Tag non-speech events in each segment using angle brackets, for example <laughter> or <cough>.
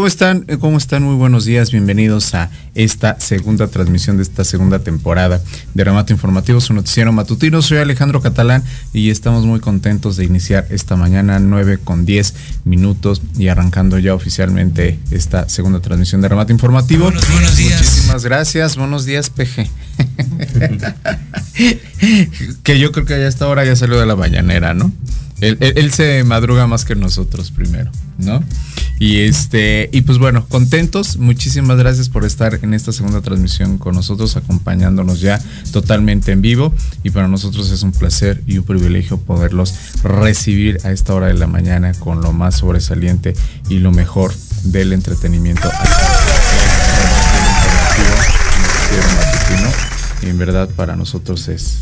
¿cómo están? Eh, ¿Cómo están? Muy buenos días, bienvenidos a esta segunda transmisión de esta segunda temporada de Remate Informativo, su noticiero matutino. Soy Alejandro Catalán y estamos muy contentos de iniciar esta mañana 9 con 10 minutos y arrancando ya oficialmente esta segunda transmisión de Remate Informativo. Buenos, días. Muchísimas gracias, buenos días PG. <laughs> que yo creo que a esta hora ya salió de la mañanera, ¿no? él se madruga más que nosotros primero, ¿no? Y este, y pues bueno, contentos. Muchísimas gracias por estar en esta segunda transmisión con nosotros, acompañándonos ya totalmente en vivo. Y para nosotros es un placer y un privilegio poderlos recibir a esta hora de la mañana con lo más sobresaliente y lo mejor del entretenimiento. Y en verdad para nosotros es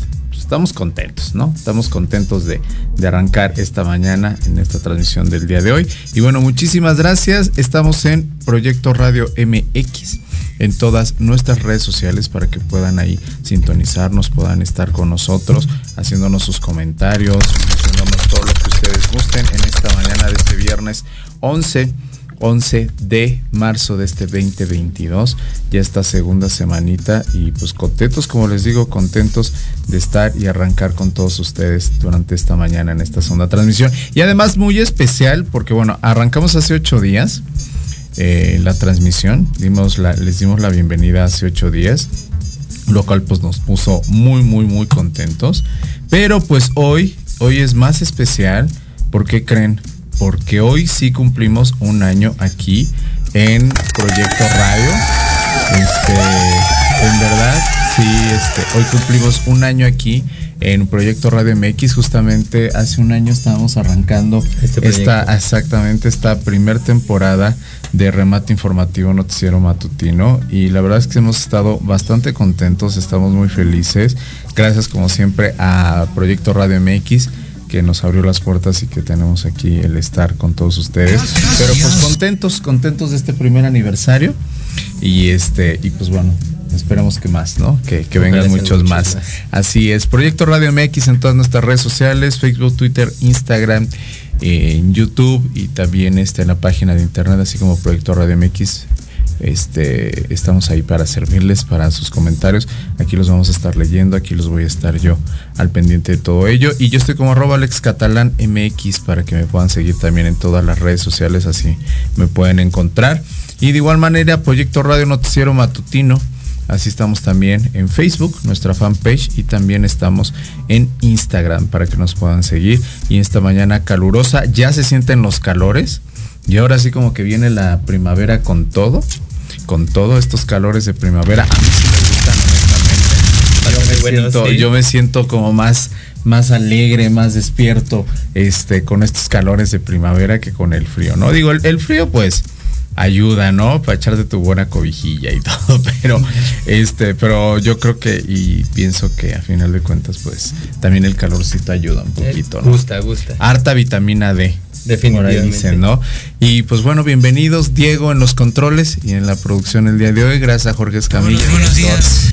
estamos contentos, ¿no? Estamos contentos de, arrancar esta mañana en esta transmisión del día de hoy. Y bueno, muchísimas gracias. Estamos en Proyecto Radio MX en todas nuestras redes sociales para que puedan ahí sintonizarnos, puedan estar con nosotros, haciéndonos sus comentarios, haciéndonos todo lo que ustedes gusten en esta mañana de este viernes 11 11 de marzo de este 2022, ya esta segunda semanita y pues contentos, como les digo, contentos de estar y arrancar con todos ustedes durante esta mañana en esta segunda transmisión. Y además muy especial porque bueno, arrancamos hace ocho días eh, la transmisión, dimos la, les dimos la bienvenida hace ocho días, lo cual pues nos puso muy, muy, muy contentos. Pero pues hoy, hoy es más especial porque creen porque hoy sí cumplimos un año aquí en Proyecto Radio. Este, en verdad, sí, este, hoy cumplimos un año aquí en Proyecto Radio MX. Justamente hace un año estábamos arrancando este esta, exactamente esta primer temporada de remate informativo noticiero matutino y la verdad es que hemos estado bastante contentos, estamos muy felices. Gracias como siempre a Proyecto Radio MX que nos abrió las puertas y que tenemos aquí el estar con todos ustedes. Pero pues contentos, contentos de este primer aniversario. Y este, y pues bueno, esperemos que más, ¿no? Que, vengan muchos más. Así es. Proyecto Radio MX en todas nuestras redes sociales, Facebook, Twitter, Instagram, en YouTube y también está en la página de internet, así como Proyecto Radio MX este, estamos ahí para servirles, para sus comentarios. Aquí los vamos a estar leyendo, aquí los voy a estar yo al pendiente de todo ello. Y yo estoy como arroba Alex MX para que me puedan seguir también en todas las redes sociales, así me pueden encontrar. Y de igual manera, Proyecto Radio Noticiero Matutino. Así estamos también en Facebook, nuestra fanpage, y también estamos en Instagram para que nos puedan seguir. Y esta mañana calurosa, ya se sienten los calores. Y ahora sí como que viene la primavera con todo con todos estos calores de primavera. A mí sí me gustan, honestamente. Yo me, siento, como más, más alegre, más despierto este, con estos calores de primavera que con el frío, ¿no? Digo, el, frío pues ayuda, ¿no? Para echarte tu buena cobijilla y <laughs> todo, pero este, pero yo creo que y pienso que a final de cuentas pues también el calorcito ayuda un poquito, ¿no? Gusta, gusta. Harta vitamina D. Definitivamente. ¿no? Y pues bueno, bienvenidos Diego en los controles y en la producción el día de hoy. Gracias a Jorge Escamilla,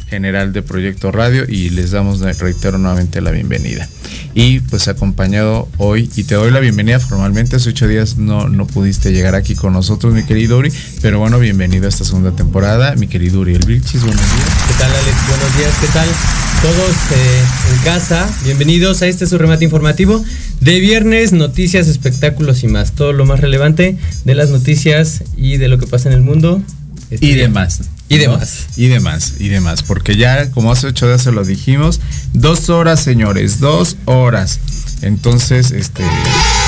general de Proyecto Radio y les damos, reitero nuevamente la bienvenida. Y pues acompañado hoy, y te doy la bienvenida formalmente, hace ocho días no, no pudiste llegar aquí con nosotros, mi querido Uri, pero bueno, bienvenido a esta segunda temporada, mi querido Uri El Vilchis, buenos días. ¿Qué tal Alex? Buenos días, ¿qué tal? Todos eh, en casa, bienvenidos a este su remate informativo de viernes, noticias, espectáculos y más, todo lo más relevante de las noticias y de lo que pasa en el mundo. y demás. Y demás. Y demás, y demás. Porque ya, como hace ocho días se lo dijimos, dos horas, señores, dos horas. Entonces, este.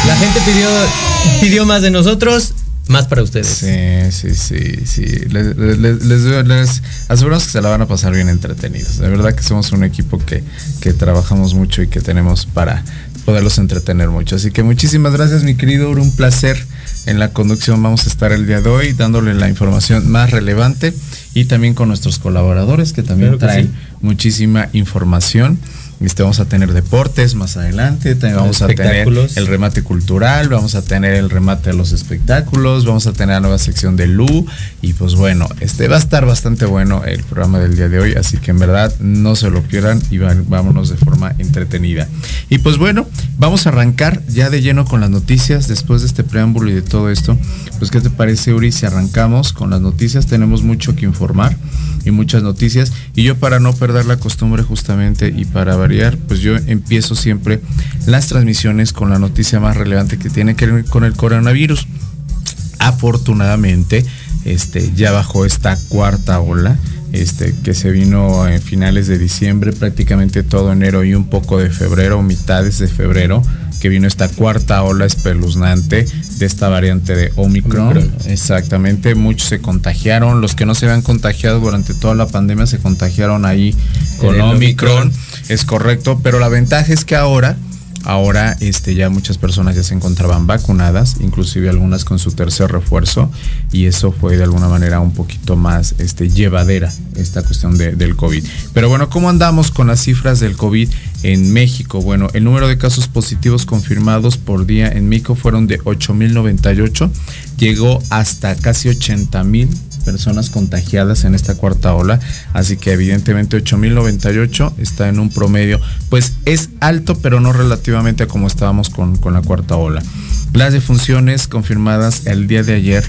La gente pidió, pidió más de nosotros, más para ustedes. Sí, sí, sí, sí. Les, les, aseguramos que se la van a pasar bien entretenidos. De verdad que somos un equipo que, que trabajamos mucho y que tenemos para poderlos entretener mucho. Así que muchísimas gracias, mi querido Un placer en la conducción. Vamos a estar el día de hoy dándole la información más relevante y también con nuestros colaboradores que también traen muchísima información. Este, vamos a tener deportes más adelante, vamos a tener el remate cultural, vamos a tener el remate de los espectáculos, vamos a tener la nueva sección de Lu y pues bueno, este va a estar bastante bueno el programa del día de hoy, así que en verdad no se lo pierdan y vámonos de forma entretenida. Y pues bueno, vamos a arrancar ya de lleno con las noticias después de este preámbulo y de todo esto. Pues qué te parece Uri si arrancamos con las noticias, tenemos mucho que informar y muchas noticias y yo para no perder la costumbre justamente y para pues yo empiezo siempre las transmisiones con la noticia más relevante que tiene que ver con el coronavirus. Afortunadamente, este, ya bajó esta cuarta ola. Este, que se vino en finales de diciembre, prácticamente todo enero y un poco de febrero, mitades de febrero, que vino esta cuarta ola espeluznante de esta variante de Omicron. Exactamente, muchos se contagiaron, los que no se habían contagiado durante toda la pandemia se contagiaron ahí con Omicron. Es correcto, pero la ventaja es que ahora Ahora este, ya muchas personas ya se encontraban vacunadas, inclusive algunas con su tercer refuerzo, y eso fue de alguna manera un poquito más este, llevadera esta cuestión del COVID. Pero bueno, ¿cómo andamos con las cifras del COVID en México? Bueno, el número de casos positivos confirmados por día en México fueron de 8.098, llegó hasta casi 80.000 personas contagiadas en esta cuarta ola, así que evidentemente 8.098 está en un promedio, pues es alto, pero no relativamente a como estábamos con, con la cuarta ola. Las defunciones confirmadas el día de ayer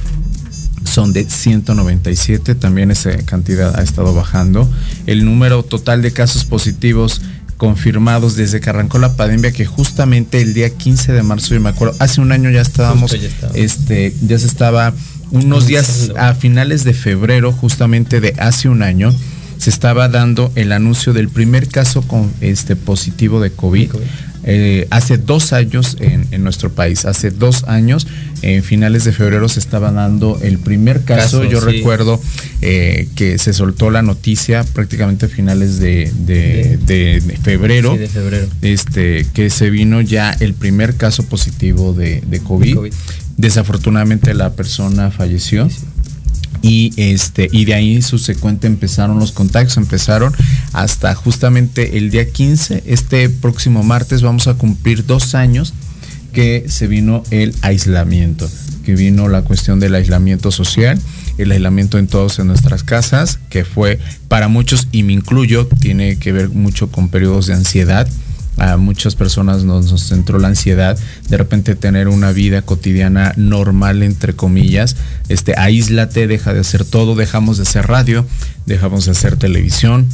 son de 197, también esa cantidad ha estado bajando. El número total de casos positivos confirmados desde que arrancó la pandemia, que justamente el día 15 de marzo, yo me acuerdo, hace un año ya estábamos, este, ya se estaba unos días a finales de febrero, justamente de hace un año, se estaba dando el anuncio del primer caso con este positivo de COVID. Eh, hace dos años en, nuestro país, hace dos años, en finales de febrero se estaba dando el primer caso. Yo recuerdo eh, que se soltó la noticia prácticamente a finales de, febrero, de febrero, este, que se vino ya el primer caso positivo de, COVID. Desafortunadamente la persona falleció. Y este y de ahí subsecuente empezaron los contactos empezaron hasta justamente el día 15 este próximo martes vamos a cumplir dos años que se vino el aislamiento que vino la cuestión del aislamiento social el aislamiento en todos en nuestras casas que fue para muchos y me incluyo tiene que ver mucho con periodos de ansiedad a muchas personas nos, nos, la ansiedad de repente tener una vida cotidiana normal entre comillas. Este aíslate deja de hacer todo dejamos de hacer radio dejamos de hacer televisión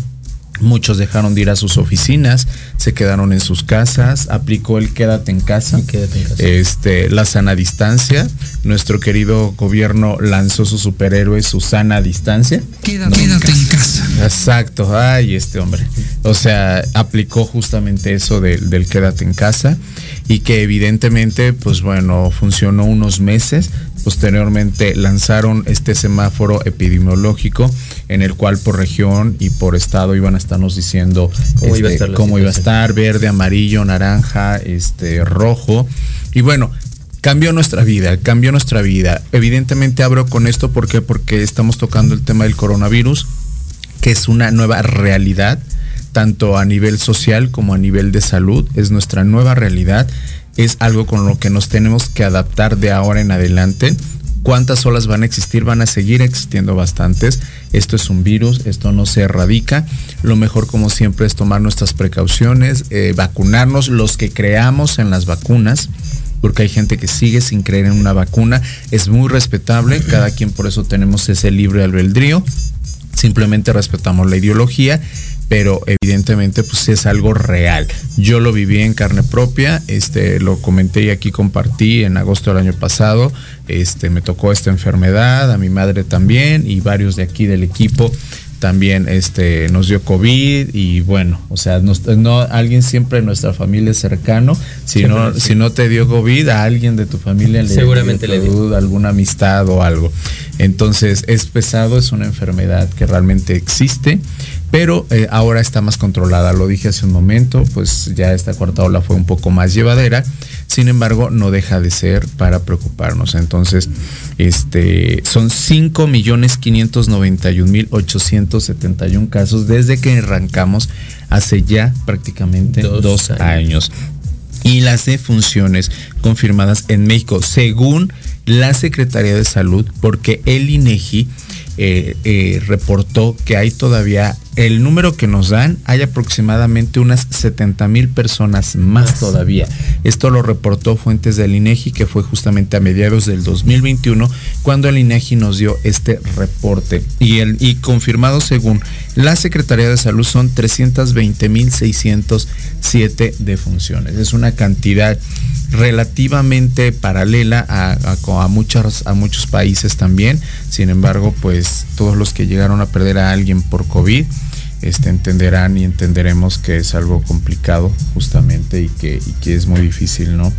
Muchos dejaron de ir a sus oficinas, se quedaron en sus casas, aplicó el quédate en casa, quédate en casa. este la sana distancia. Nuestro querido gobierno lanzó su superhéroe, su sana distancia. Quédate, quédate en casa. Exacto, ay, este hombre. O sea, aplicó justamente eso del, del quédate en casa y que evidentemente, pues bueno, funcionó unos meses. Posteriormente lanzaron este semáforo epidemiológico en el cual por región y por estado iban a estarnos diciendo ¿Cómo este, iba a estar la cómo iba a situación? estar, verde, amarillo, naranja, este, rojo. Y bueno, cambió nuestra vida, cambió nuestra vida. Evidentemente abro con esto ¿por qué? porque estamos tocando el tema del coronavirus, que es una nueva realidad, tanto a nivel social como a nivel de salud, es nuestra nueva realidad, es algo con lo que nos tenemos que adaptar de ahora en adelante. ¿Cuántas olas van a existir? Van a seguir existiendo bastantes. Esto es un virus, esto no se erradica. Lo mejor, como siempre, es tomar nuestras precauciones, eh, vacunarnos, los que creamos en las vacunas, porque hay gente que sigue sin creer en una vacuna. Es muy respetable, cada quien por eso tenemos ese libre albedrío. Simplemente respetamos la ideología, pero evidentemente pues es algo real. Yo lo viví en carne propia, este lo comenté y aquí compartí en agosto del año pasado, este me tocó esta enfermedad, a mi madre también y varios de aquí del equipo también este nos dio COVID y bueno, o sea, nos, no alguien siempre en nuestra familia es cercano, si Siempre, no si no te dio COVID a alguien de tu familia le Seguramente le dio. alguna amistad o algo. Entonces es pesado, es una enfermedad que realmente existe, pero eh, ahora está más controlada. Lo dije hace un momento, pues ya esta cuarta ola fue un poco más llevadera. Sin embargo, no deja de ser para preocuparnos. Entonces, este son 5.591.871 casos desde que arrancamos hace ya prácticamente Dos dos, años. años y las defunciones confirmadas en México, según la Secretaría de Salud, porque el INEGI eh, eh, reportó que hay todavía el número que nos dan, hay aproximadamente unas 70 mil personas más Más. todavía. Esto lo reportó fuentes del INEGI, que fue justamente a mediados del 2021, cuando el INEGI nos dio este reporte. Y, el, y confirmado según la Secretaría de Salud son 320 mil 607 defunciones. Es una cantidad relativamente paralela a, a, a, muchas, a muchos países también. Sin embargo, pues todos los que llegaron a perder a alguien por COVID, este, entenderán y entenderemos que es algo complicado justamente y que, y que es muy difícil, ¿no?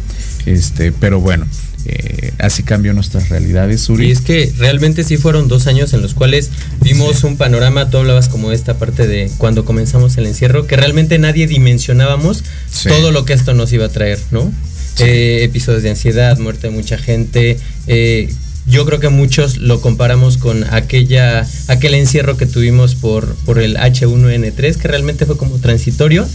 Este, pero bueno, eh, así cambió nuestras realidades, Uri. Y es que realmente sí fueron dos años en los cuales vimos un panorama, tú hablabas como de esta parte de cuando comenzamos el encierro, que realmente nadie dimensionábamos Sí. todo lo que esto nos iba a traer, ¿no? Sí. Eh, episodios de ansiedad, muerte de mucha gente. eh, yo creo que muchos lo comparamos con aquella, aquel encierro que tuvimos por, por el H1N3, que realmente fue como transitorio,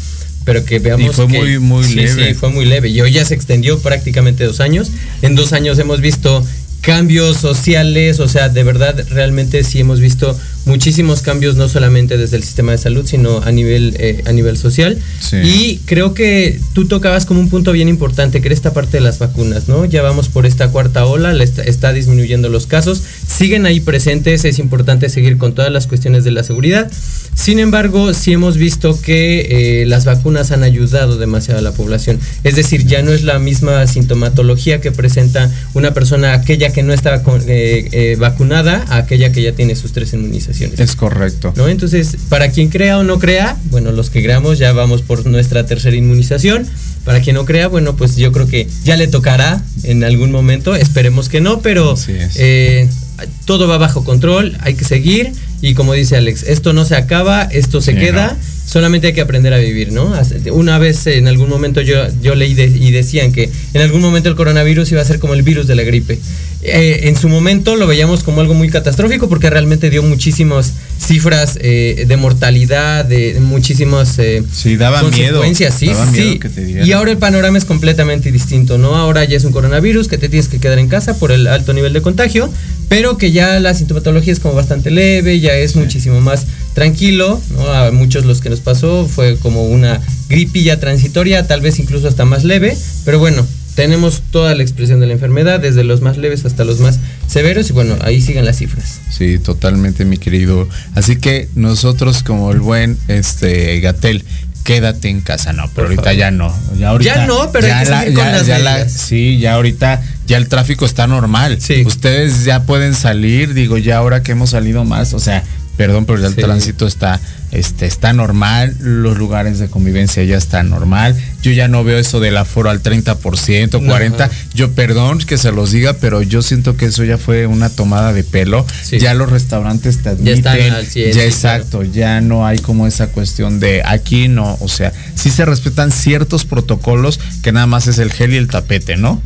pero que veamos Y fue que- muy, muy sí, leve. Sí, fue muy leve. Y hoy ya se extendió prácticamente dos años. En dos años hemos visto cambios sociales, o sea, de verdad, realmente sí hemos visto muchísimos cambios, no solamente desde el sistema de salud, sino a nivel, eh, a nivel social. Sí. Y creo que tú tocabas como un punto bien importante, que era esta parte de las vacunas, ¿no? Ya vamos por esta cuarta ola, la está, está disminuyendo los casos, siguen ahí presentes, es importante seguir con todas las cuestiones de la seguridad. Sin embargo, sí hemos visto que eh, las vacunas han ayudado demasiado a la población. Es decir, ya no es la misma sintomatología que presenta una persona, aquella que no está con- eh, eh, vacunada, a aquella que ya tiene sus tres inmunizaciones. Es correcto. ¿no? Entonces, para quien crea o no crea, bueno, los que creamos ya vamos por nuestra tercera inmunización. Para quien no crea, bueno, pues yo creo que ya le tocará en algún momento. Esperemos que no, pero eh, todo va bajo control, hay que seguir. Y como dice Alex, esto no se acaba, esto se Sí, queda. no. solamente hay que aprender a vivir, ¿no? Una vez en algún momento yo, yo leí y decían que en algún momento el coronavirus iba a ser como el virus de la gripe. Eh, en su momento lo veíamos como algo muy catastrófico porque realmente dio muchísimas cifras eh, de mortalidad, de muchísimas eh, sí, daba consecuencias. sí, sí. y ahora el panorama es completamente distinto, ¿no? Ahora ya es un coronavirus que te tienes que quedar en casa por el alto nivel de contagio, pero que ya la sintomatología es como bastante leve, ya es muchísimo más tranquilo, ¿no? A muchos los que nos pasó fue como una gripilla transitoria, tal vez incluso hasta más leve, pero bueno, tenemos toda la expresión de la enfermedad, desde los más leves hasta los más severos, y bueno, ahí siguen las cifras. Sí, totalmente, mi querido. Así que nosotros, como el buen este Gatel, quédate en casa, no, pero ahorita ya no. Ya, ahorita, ya no, pero ya, la, ya, sí, ya ahorita ya el tráfico está normal. Sí. Ustedes ya pueden salir, digo, ya ahora que hemos salido más, o sea, perdón, pero ya el tránsito está este, está normal, los lugares de convivencia ya están normal. Yo ya no veo eso del aforo al 30%, 40%. Yo perdón que se los diga, pero yo siento que eso ya fue una tomada de pelo. Ya los restaurantes te admiten. Ya, exacto, ya no hay como esa cuestión de aquí no, o sea, sí se respetan ciertos protocolos que nada más es el gel y el tapete, ¿no?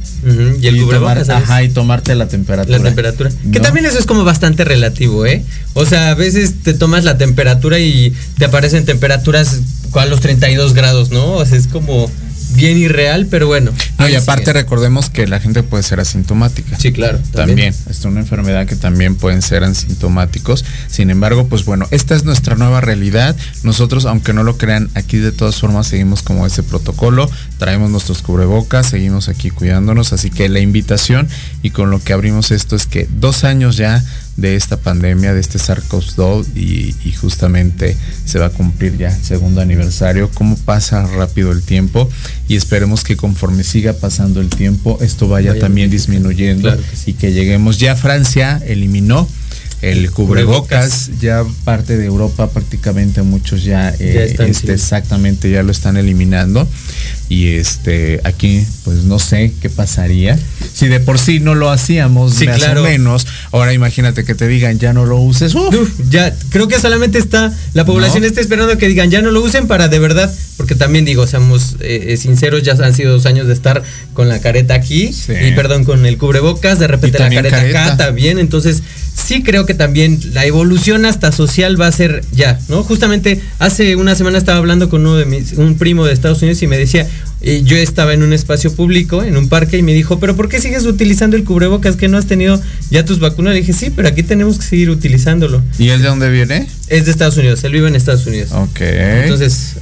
Y el cubrebocas. Ajá, y tomarte la temperatura. La temperatura. Que también eso es como bastante relativo, ¿eh? O sea, a veces te tomas la temperatura y te aparecen temperaturas a los 32 grados, ¿no? O sea, es como bien irreal, pero bueno. No, y aparte recordemos que la gente puede ser asintomática. Sí, claro. También. Es una enfermedad que también pueden ser asintomáticos. Sin embargo, pues bueno, esta es nuestra nueva realidad. Nosotros, aunque no lo crean, aquí de todas formas seguimos como ese protocolo. Traemos nuestros cubrebocas, seguimos aquí cuidándonos. Así que la invitación y con lo que abrimos esto es que dos años ya de esta pandemia, de este SARS-CoV-2 y, justamente se va a cumplir ya el segundo aniversario. ¿Cómo pasa rápido el tiempo? Y esperemos que conforme siga pasando el tiempo, esto vaya, también disminuyendo y que lleguemos. Ya Francia eliminó el cubrebocas, ya parte de Europa prácticamente muchos ya, eh, este, exactamente ya lo están eliminando y este aquí pues no sé qué pasaría. Si de por sí no lo hacíamos más o menos. Ahora imagínate que te digan ya no lo uses ya creo que solamente está la población está esperando que digan ya no lo usen para de verdad porque también digo seamos eh, eh, sinceros ya han sido dos años de estar con la careta aquí y perdón con el cubrebocas de repente la careta, acá también. Entonces sí creo que también la evolución hasta social va a ser ya, ¿no? Justamente hace una semana estaba hablando con uno de mis, un primo de Estados Unidos y me decía, y yo estaba en un espacio público, en un parque, y me dijo, pero ¿por qué sigues utilizando el cubrebocas que no has tenido ya tus vacunas? Le dije, sí, pero aquí tenemos que seguir utilizándolo. ¿Y es de dónde viene? Es de Estados Unidos, él vive en Estados Unidos. Ok. Entonces...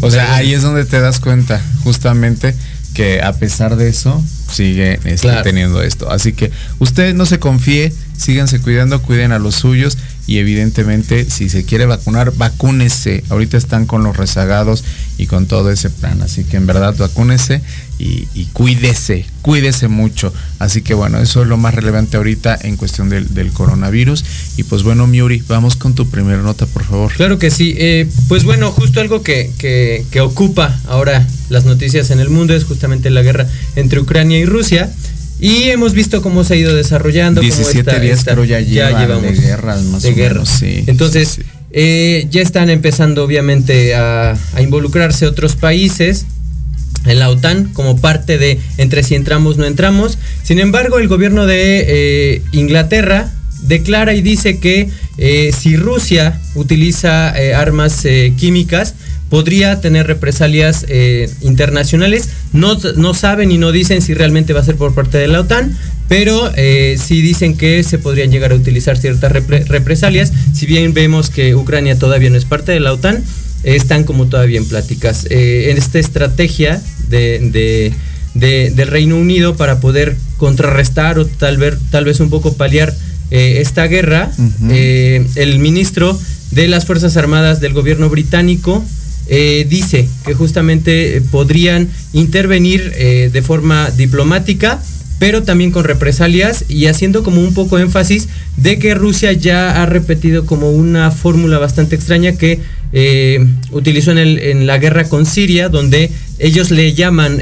o sea, ahí es donde te das cuenta, justamente, que a pesar de eso, sigue este, teniendo esto. Así que usted no se confíe, síganse cuidando, cuiden a los suyos y evidentemente si se quiere vacunar, vacúnese. Ahorita están con los rezagados y con todo ese plan. Así que en verdad vacúnese y, cuídese, cuídese mucho. Así que bueno, eso es lo más relevante ahorita en cuestión del, coronavirus. Y pues bueno, Miuri, vamos con tu primera nota, por favor. Claro que sí. Eh, pues bueno, justo algo que, que ocupa ahora las noticias en el mundo es justamente la guerra entre Ucrania y Rusia. Y hemos visto cómo se ha ido desarrollando. 17 días pero ya, llevamos de guerras más de o sí. Entonces, eh, ya están empezando obviamente a, involucrarse otros países en la OTAN como parte de entre si entramos no entramos. Sin embargo, el gobierno de eh, Inglaterra declara y dice que eh, si Rusia utiliza armas químicas, podría tener represalias eh, internacionales. No, no, saben y no dicen si realmente va a ser por parte de la OTAN, pero eh, sí dicen que se podrían llegar a utilizar ciertas represalias. Si bien vemos que Ucrania todavía no es parte de la OTAN, están como todavía en pláticas. Eh, en esta estrategia de, del Reino Unido para poder contrarrestar o tal vez, tal vez un poco paliar esta guerra, el ministro de las Fuerzas Armadas del gobierno británico eh, dice que justamente eh, podrían intervenir eh, de forma diplomática, pero también con represalias y haciendo como un poco énfasis de que Rusia ya ha repetido como una fórmula bastante extraña que utilizó en, el, en, la guerra con Siria, donde ellos le llaman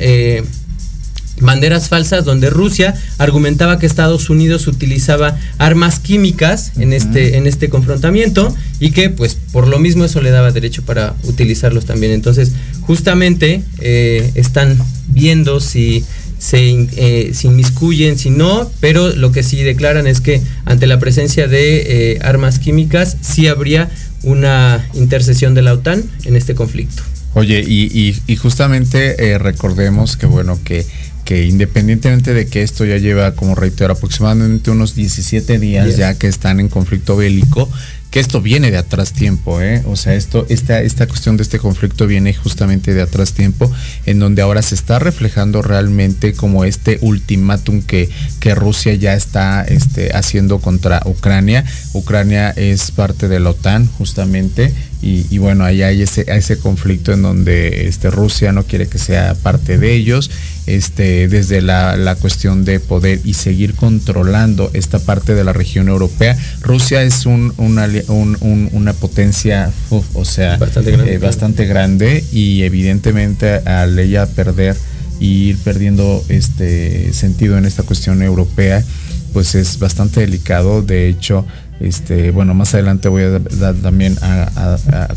banderas falsas donde Rusia argumentaba que Estados Unidos utilizaba armas químicas en este en este confrontamiento y que pues por lo mismo eso le daba derecho para utilizarlos también entonces justamente eh, están viendo si se, eh, inmiscuyen, si no, pero lo que sí declaran es que ante la presencia de eh, armas químicas sí habría una intercesión de la OTAN en este conflicto. Oye, y, justamente recordemos que bueno, que que independientemente de que esto ya lleva, como reitero, aproximadamente unos 17 días ya que están en conflicto bélico, que esto viene de atrás tiempo, ¿eh? O sea, esto, esta, esta cuestión de este conflicto viene justamente de atrás tiempo, en donde ahora se está reflejando realmente como este ultimátum que, que Rusia ya está este, haciendo contra Ucrania. Ucrania es parte de la OTAN, justamente, y, bueno, ahí hay ese, ese conflicto en donde este, Rusia no quiere que sea parte de ellos, este, desde la, cuestión de poder y seguir controlando esta parte de la región europea. Rusia es un, una, una potencia, o sea, bastante bastante grande y evidentemente al ella perder y ir perdiendo este sentido en esta cuestión europea, pues es bastante delicado. De hecho, este, bueno, más adelante voy a dar también a,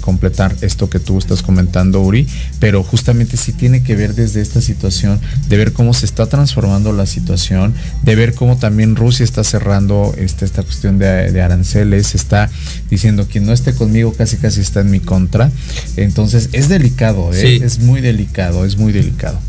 completar esto que tú estás comentando, Uri, pero justamente sí tiene que ver desde esta situación, de ver cómo se está transformando la situación, de ver cómo también Rusia está cerrando este, esta cuestión de, aranceles, está diciendo quien no esté conmigo casi casi está en mi contra. Entonces es delicado, ¿eh? es muy delicado, es muy delicado.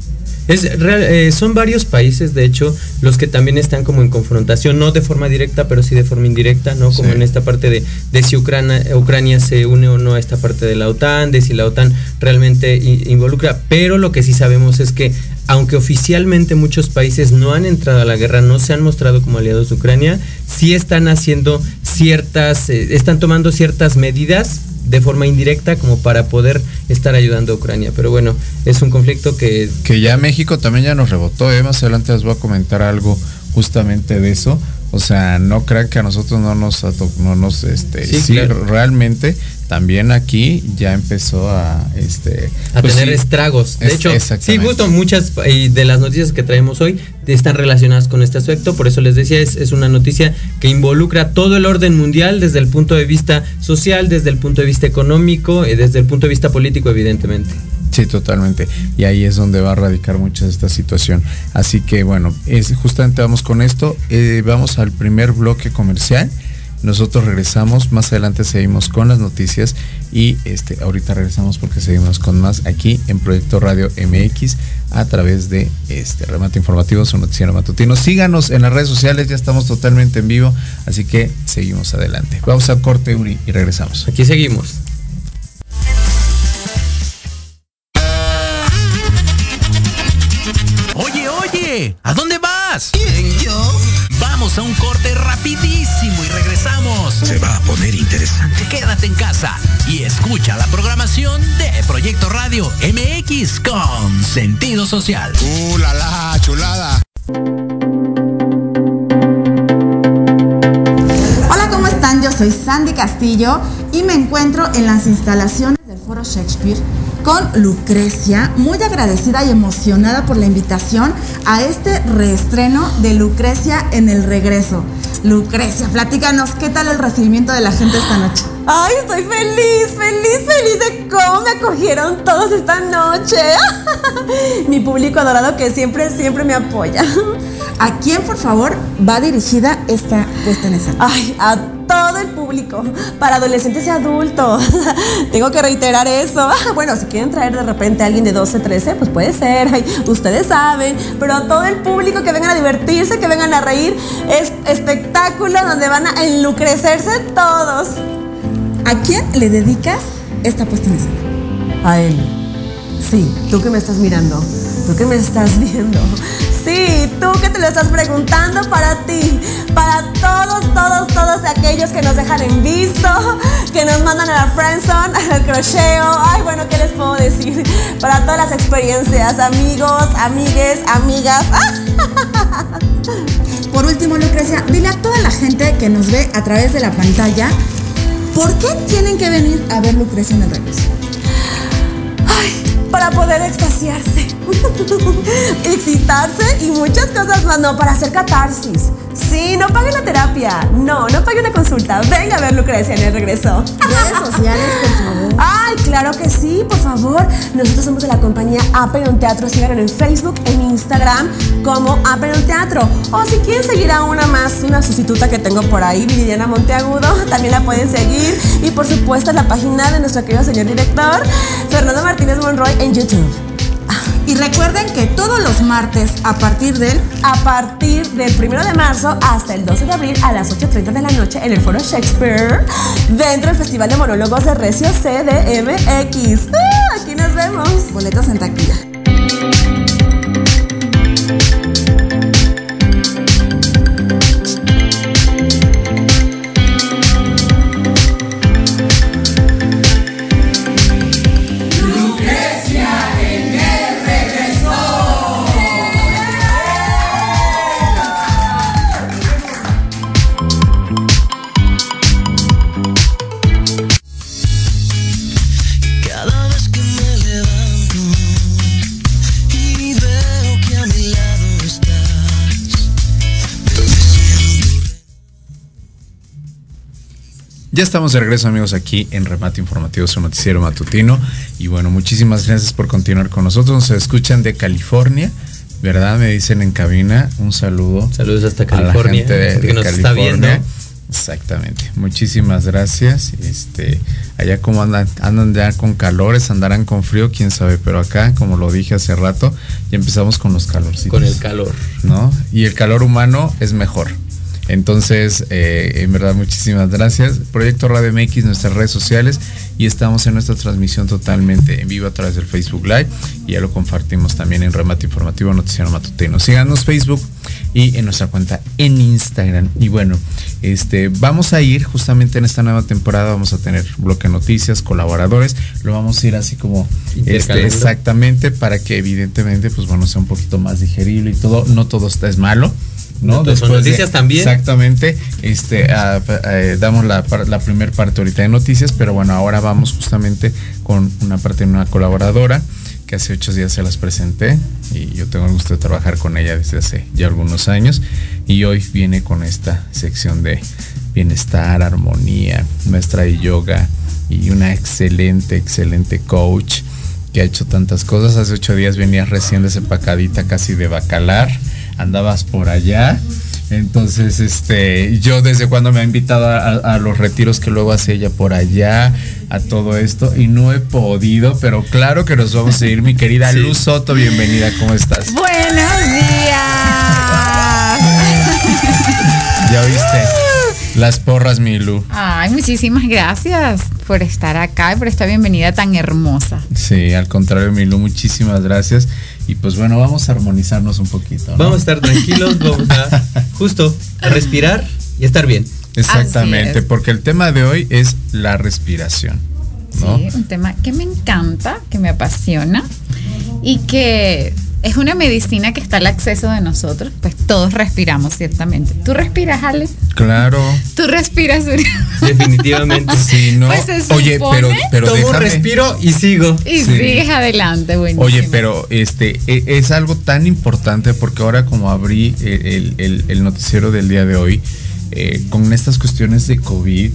Es eh, son varios países, de hecho, los que también están como en confrontación, no de forma directa, pero sí de forma indirecta, ¿no? Como en esta parte de, de si Ucrania, Ucrania se une o no a esta parte de la OTAN, de si la OTAN realmente involucra. Pero lo que sí sabemos es que, aunque oficialmente muchos países no han entrado a la guerra, no se han mostrado como aliados de Ucrania, sí están haciendo ciertas, eh, están tomando ciertas medidas de forma indirecta como para poder estar ayudando a Ucrania. Pero bueno, es un conflicto que... Que ya México también ya nos rebotó, ¿eh? más adelante les voy a comentar algo justamente de eso. O sea, no crean que a nosotros no nos, no nos, este, sí, realmente también aquí ya empezó a, este, a pues tener estragos. De hecho, sí, justo muchas de las noticias que traemos hoy están relacionadas con este aspecto. Por eso les decía, es, es una noticia que involucra todo el orden mundial desde el punto de vista social, desde el punto de vista económico y desde el punto de vista político, evidentemente. Sí, totalmente. Y ahí es donde va a radicar mucha de esta situación. Así que bueno, es, justamente vamos con esto. Eh, vamos al primer bloque comercial. Nosotros regresamos, más adelante seguimos con las noticias y este ahorita regresamos porque seguimos con más aquí en Proyecto Radio MX a través de este remate informativo, su noticiero matutino. Síganos en las redes sociales, ya estamos totalmente en vivo, así que seguimos adelante. Vamos a corte Uri y regresamos. Aquí seguimos. ¿A dónde vas? ¿Quién, yo? Vamos a un corte rapidísimo y regresamos. Se va a poner interesante. Quédate en casa y escucha la programación de Proyecto Radio MX con sentido social. ¡Uh, la, la chulada! Hola, ¿cómo están? Yo soy Sandy Castillo y me encuentro en las instalaciones Foro Shakespeare con Lucrecia, muy agradecida y emocionada por la invitación a este reestreno de Lucrecia en el regreso. Lucrecia, platícanos, ¿qué tal el recibimiento de la gente esta noche? Ay, estoy feliz, feliz, feliz de cómo me acogieron todos esta noche. <laughs> Mi público adorado que siempre, siempre me apoya. ¿A quién, por favor, va dirigida esta puesta en escena? Ay, a todo el público, para adolescentes y adultos. <laughs> Tengo que reiterar eso. <laughs> Bueno, si quieren traer de repente a alguien de 12, 13, pues puede ser. ustedes saben. Pero a todo el público que vengan a divertirse, que vengan a reír. Es espectáculo donde van a enlucrecerse todos. ¿A quién le dedicas esta puesta en escena? A él. Sí, tú que me estás mirando. Tú que me estás viendo. Sí, tú que te lo estás preguntando para ti, para todos, todos, todos aquellos que nos dejan en visto, que nos mandan a la friendzone, al crocheo, ay, bueno, ¿qué les puedo decir? Para todas las experiencias, amigos, amigues, amigas. <laughs> Por último, Lucrecia, dile a toda la gente que nos ve a través de la pantalla, ¿por qué tienen que venir a ver Lucrecia en el regreso? Para poder extasiarse, <laughs> excitarse y muchas cosas más. No, para hacer catarsis. Sí, no pague la terapia. No, no pague una consulta. Venga a ver Lucrecia en el regreso. Redes sociales, por favor. <laughs> Ay, claro que sí, por favor. Nosotros somos de la compañía Aperon Teatro. Síganos en Facebook, en Instagram como Aperon Teatro. O si quieren seguir a una más, una sustituta que tengo por ahí, Viridiana Monteagudo, <laughs> también la pueden seguir. Y por supuesto la página de nuestro querido señor director, Fernando Martínez Monroy en YouTube. Y recuerden que todos los martes a partir del A partir del 1 de marzo hasta el 12 de abril a las 8.30 de la noche en el Foro Shakespeare, dentro del Festival de Monólogos de Recio CDMX. ¡Ah! Aquí nos vemos. boletos en taquilla. Ya estamos de regreso amigos aquí en Remate Informativo, su noticiero matutino. Y bueno, muchísimas gracias por continuar con nosotros. Nos escuchan de California, ¿verdad? Me dicen en cabina. Un saludo. Saludos hasta a la California. gente de, gente que de nos está viendo. Exactamente. Muchísimas gracias. Este, allá como andan, andan ya con calores, andarán con frío, quién sabe, pero acá, como lo dije hace rato, ya empezamos con los calorcitos. Con el calor. ¿no? Y el calor humano es mejor. Entonces, eh, en verdad, muchísimas gracias. Proyecto Radio MX, nuestras redes sociales, y estamos en nuestra transmisión totalmente en vivo a través del Facebook Live, y ya lo compartimos también en Remate Informativo Noticiero Matutino. Síganos Facebook y en nuestra cuenta en Instagram. Y bueno, este, vamos a ir justamente en esta nueva temporada, vamos a tener bloque de noticias, colaboradores, lo vamos a ir así como este, exactamente para que evidentemente, pues bueno, sea un poquito más digerible y todo, no todo está es malo. ¿No? Son Después de- noticias también. Exactamente. Este, ah, eh, damos la, la primera parte ahorita de noticias, pero bueno, ahora vamos justamente con una parte de una colaboradora que hace ocho días se las presenté y yo tengo el gusto de trabajar con ella desde hace ya algunos años y hoy viene con esta sección de bienestar, armonía, maestra de yoga y una excelente, excelente coach que ha hecho tantas cosas. Hace ocho días venías recién desempacadita casi de bacalar, andabas por allá. Entonces, este, yo desde cuando me ha invitado a, los retiros que luego hace ella por allá, a todo esto, y no he podido, pero claro que nos vamos a ir, mi querida Sí. Luz Soto, bienvenida, ¿cómo estás? Buenos días. Ya viste las porras, mi Lu. Ay, muchísimas gracias por estar acá y por esta bienvenida tan hermosa. Sí, al contrario, mi Lu, muchísimas gracias. Y pues bueno, vamos a armonizarnos un poquito. ¿no? Vamos a estar tranquilos, vamos a <laughs> justo a respirar y estar bien. Exactamente, es. porque el tema de hoy es la respiración. ¿no? Sí, un tema que me encanta, que me apasiona y que es una medicina que está al acceso de nosotros. Pues todos respiramos, ciertamente. ¿Tú respiras, Ale? Claro. ¿Tú respiras, Uri? <laughs> Definitivamente. Sí, no. Pues se Oye, pero, supone- pero Tomo, déjame- respiro y sigo. Y Sí. sigues adelante, buenísimo. Oye, pero este e- es algo tan importante porque ahora como abrí el, el- el- noticiero del día de hoy eh, con estas cuestiones de COVID,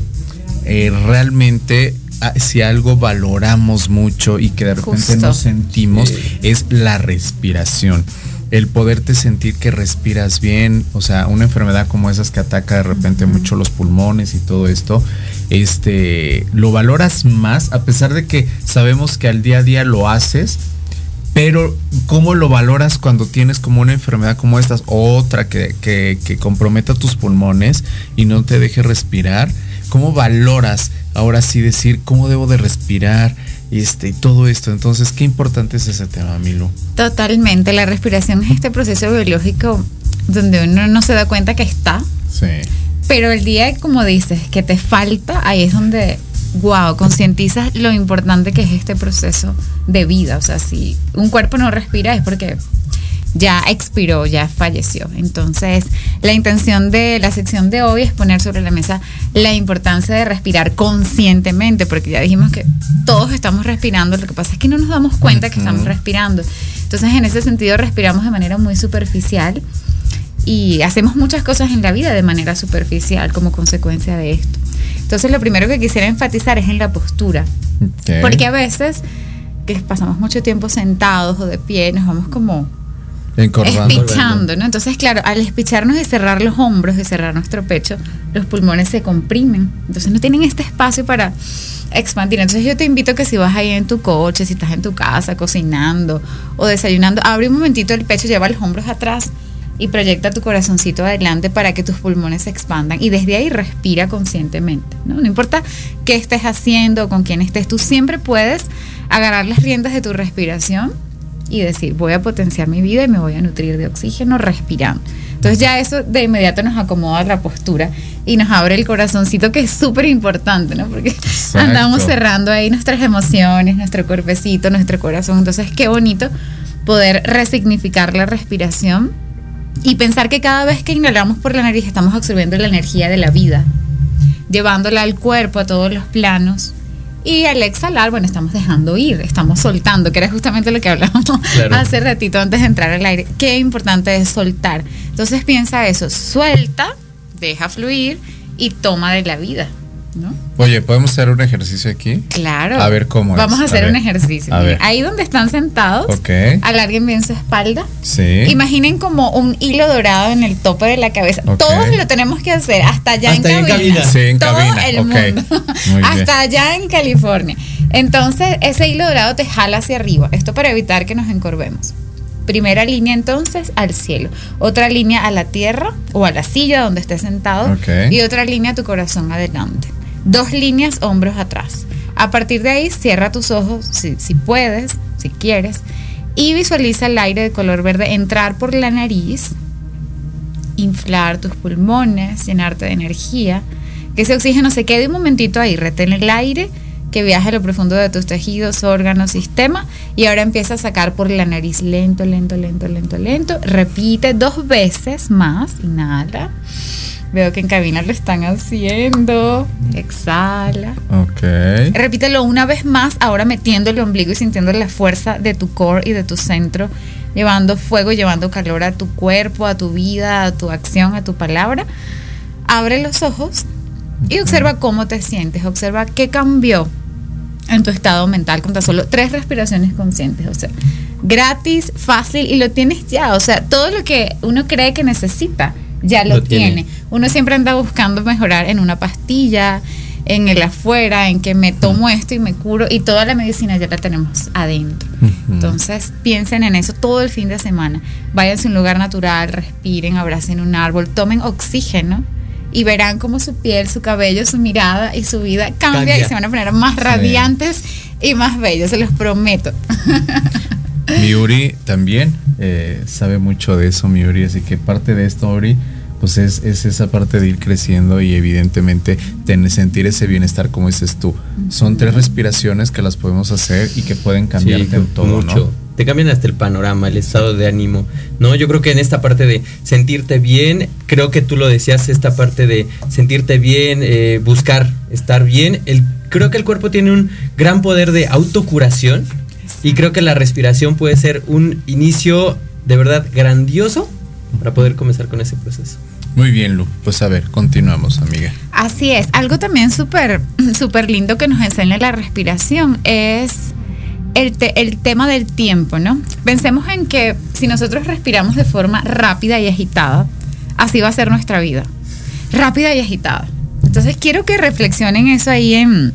eh, realmente si algo valoramos mucho y que de repente Justo. no sentimos es la respiración. El poderte sentir que respiras bien, o sea, una enfermedad como esas que ataca de repente mucho los pulmones y todo esto, este, lo valoras más a pesar de que sabemos que al día a día lo haces, pero ¿cómo lo valoras cuando tienes como una enfermedad como estas, otra que, que, que comprometa tus pulmones y no te deje respirar? ¿Cómo valoras ahora sí decir cómo debo de respirar este, y todo esto? Entonces, qué importante es ese tema, Milu. Totalmente, la respiración es este proceso biológico donde uno no se da cuenta que está, Sí. pero el día, como dices, que te falta, ahí es donde, wow, concientizas lo importante que es este proceso de vida. O sea, si un cuerpo no respira es porque ya expiró, ya falleció. Entonces, la intención de la sección de hoy es poner sobre la mesa la importancia de respirar conscientemente, porque ya dijimos que todos estamos respirando, lo que pasa es que no nos damos cuenta que estamos respirando. Entonces, en ese sentido, respiramos de manera muy superficial y hacemos muchas cosas en la vida de manera superficial como consecuencia de esto. Entonces, lo primero que quisiera enfatizar es en la postura, porque a veces que pasamos mucho tiempo sentados o de pie, nos vamos como. Espichando, ¿no? Entonces, claro, al espicharnos y cerrar los hombros y cerrar nuestro pecho, los pulmones se comprimen. Entonces no tienen este espacio para expandir. Entonces yo te invito que si vas ahí en tu coche, si estás en tu casa cocinando o desayunando, abre un momentito el pecho, lleva los hombros atrás y proyecta tu corazoncito adelante para que tus pulmones se expandan y desde ahí respira conscientemente, ¿no? No importa qué estés haciendo o con quién estés, tú siempre puedes agarrar las riendas de tu respiración y decir, voy a potenciar mi vida y me voy a nutrir de oxígeno respirando. Entonces ya eso de inmediato nos acomoda la postura y nos abre el corazoncito, que es súper importante, ¿no? Porque andamos cerrando ahí nuestras emociones, nuestro cuerpecito, nuestro corazón. Entonces qué bonito poder resignificar la respiración y pensar que cada vez que inhalamos por la nariz estamos absorbiendo la energía de la vida, llevándola al cuerpo, a todos los planos. Y al exhalar, bueno, estamos dejando ir, estamos soltando, que era justamente lo que hablábamos <laughs> Claro. hace ratito antes de entrar al aire. Qué importante es soltar. Entonces piensa eso, suelta, deja fluir y toma de la vida, ¿no? Oye, ¿podemos hacer un ejercicio aquí? Claro. A ver cómo es. Vamos a A hacer un ejercicio. A ver. Ahí donde están sentados, Ok. alarguen bien su espalda. Sí. Imaginen como un hilo dorado en el tope de la cabeza. Todos lo tenemos que hacer, hasta allá Hasta en allá en cabina. cabina. Sí, en Todo cabina, el ok. mundo. Muy bien. <laughs> hasta allá en California. Entonces, ese hilo dorado te jala hacia arriba. Esto para evitar que nos encorvemos. Primera línea entonces al cielo, otra línea a la tierra o a la silla donde estés sentado Ok. y otra línea a tu corazón adelante. Dos líneas hombros atrás. A partir de ahí cierra tus ojos si, puedes, si quieres y visualiza el aire de color verde entrar por la nariz, inflar tus pulmones, llenarte de energía, que ese oxígeno se quede un momentito ahí, retén el aire, que viaje a lo profundo de tus tejidos, órganos, sistema, y ahora empieza a sacar por la nariz lento, lento, lento, lento, lento. Repite dos veces más, inhala. Veo que en cabina lo están haciendo. Exhala. Ok. Repítelo una vez más, ahora metiendo el ombligo y sintiendo la fuerza de tu core y de tu centro, llevando fuego, llevando calor a tu cuerpo, a tu vida, a tu acción, a tu palabra. Abre los ojos y observa cómo te sientes, observa qué cambió en tu estado mental con tan solo tres respiraciones conscientes, o sea, gratis, fácil y lo tienes ya, o sea, todo lo que uno cree que necesita ya lo, Lo tiene. tiene. Uno siempre anda buscando mejorar en una pastilla, en el afuera, en que me tomo esto y me curo y toda la medicina ya la tenemos adentro. Entonces piensen en eso todo el fin de semana. Váyanse a un lugar natural, respiren, abracen un árbol, tomen oxígeno y verán cómo su piel, su cabello, su mirada y su vida cambia, Cambia. y se van a poner más radiantes y más bellos, se los prometo. <laughs> Miuri también eh, sabe mucho de eso, Miuri, así que parte de esto, Ori, pues es, es esa parte de ir creciendo y evidentemente tener, sentir ese bienestar como dices tú. Son tres respiraciones que las podemos hacer y que pueden cambiarte Sí, en todo, mucho. ¿no? Te cambian hasta el panorama, el estado de ánimo. No, yo creo que en esta parte de sentirte bien, creo que tú lo decías, esta parte de sentirte bien, eh, buscar estar bien. El, creo que el cuerpo tiene un gran poder de autocuración y creo que la respiración puede ser un inicio de verdad grandioso para poder comenzar con ese proceso. Muy bien, Lu. Pues a ver, continuamos, amiga. Así es. Algo también súper <clears throat> súper lindo que nos enseña la respiración es el, te- el tema del tiempo, ¿no? Pensemos en que si nosotros respiramos de forma rápida y agitada, así va a ser nuestra vida. Rápida y agitada. Entonces quiero que reflexionen eso ahí en,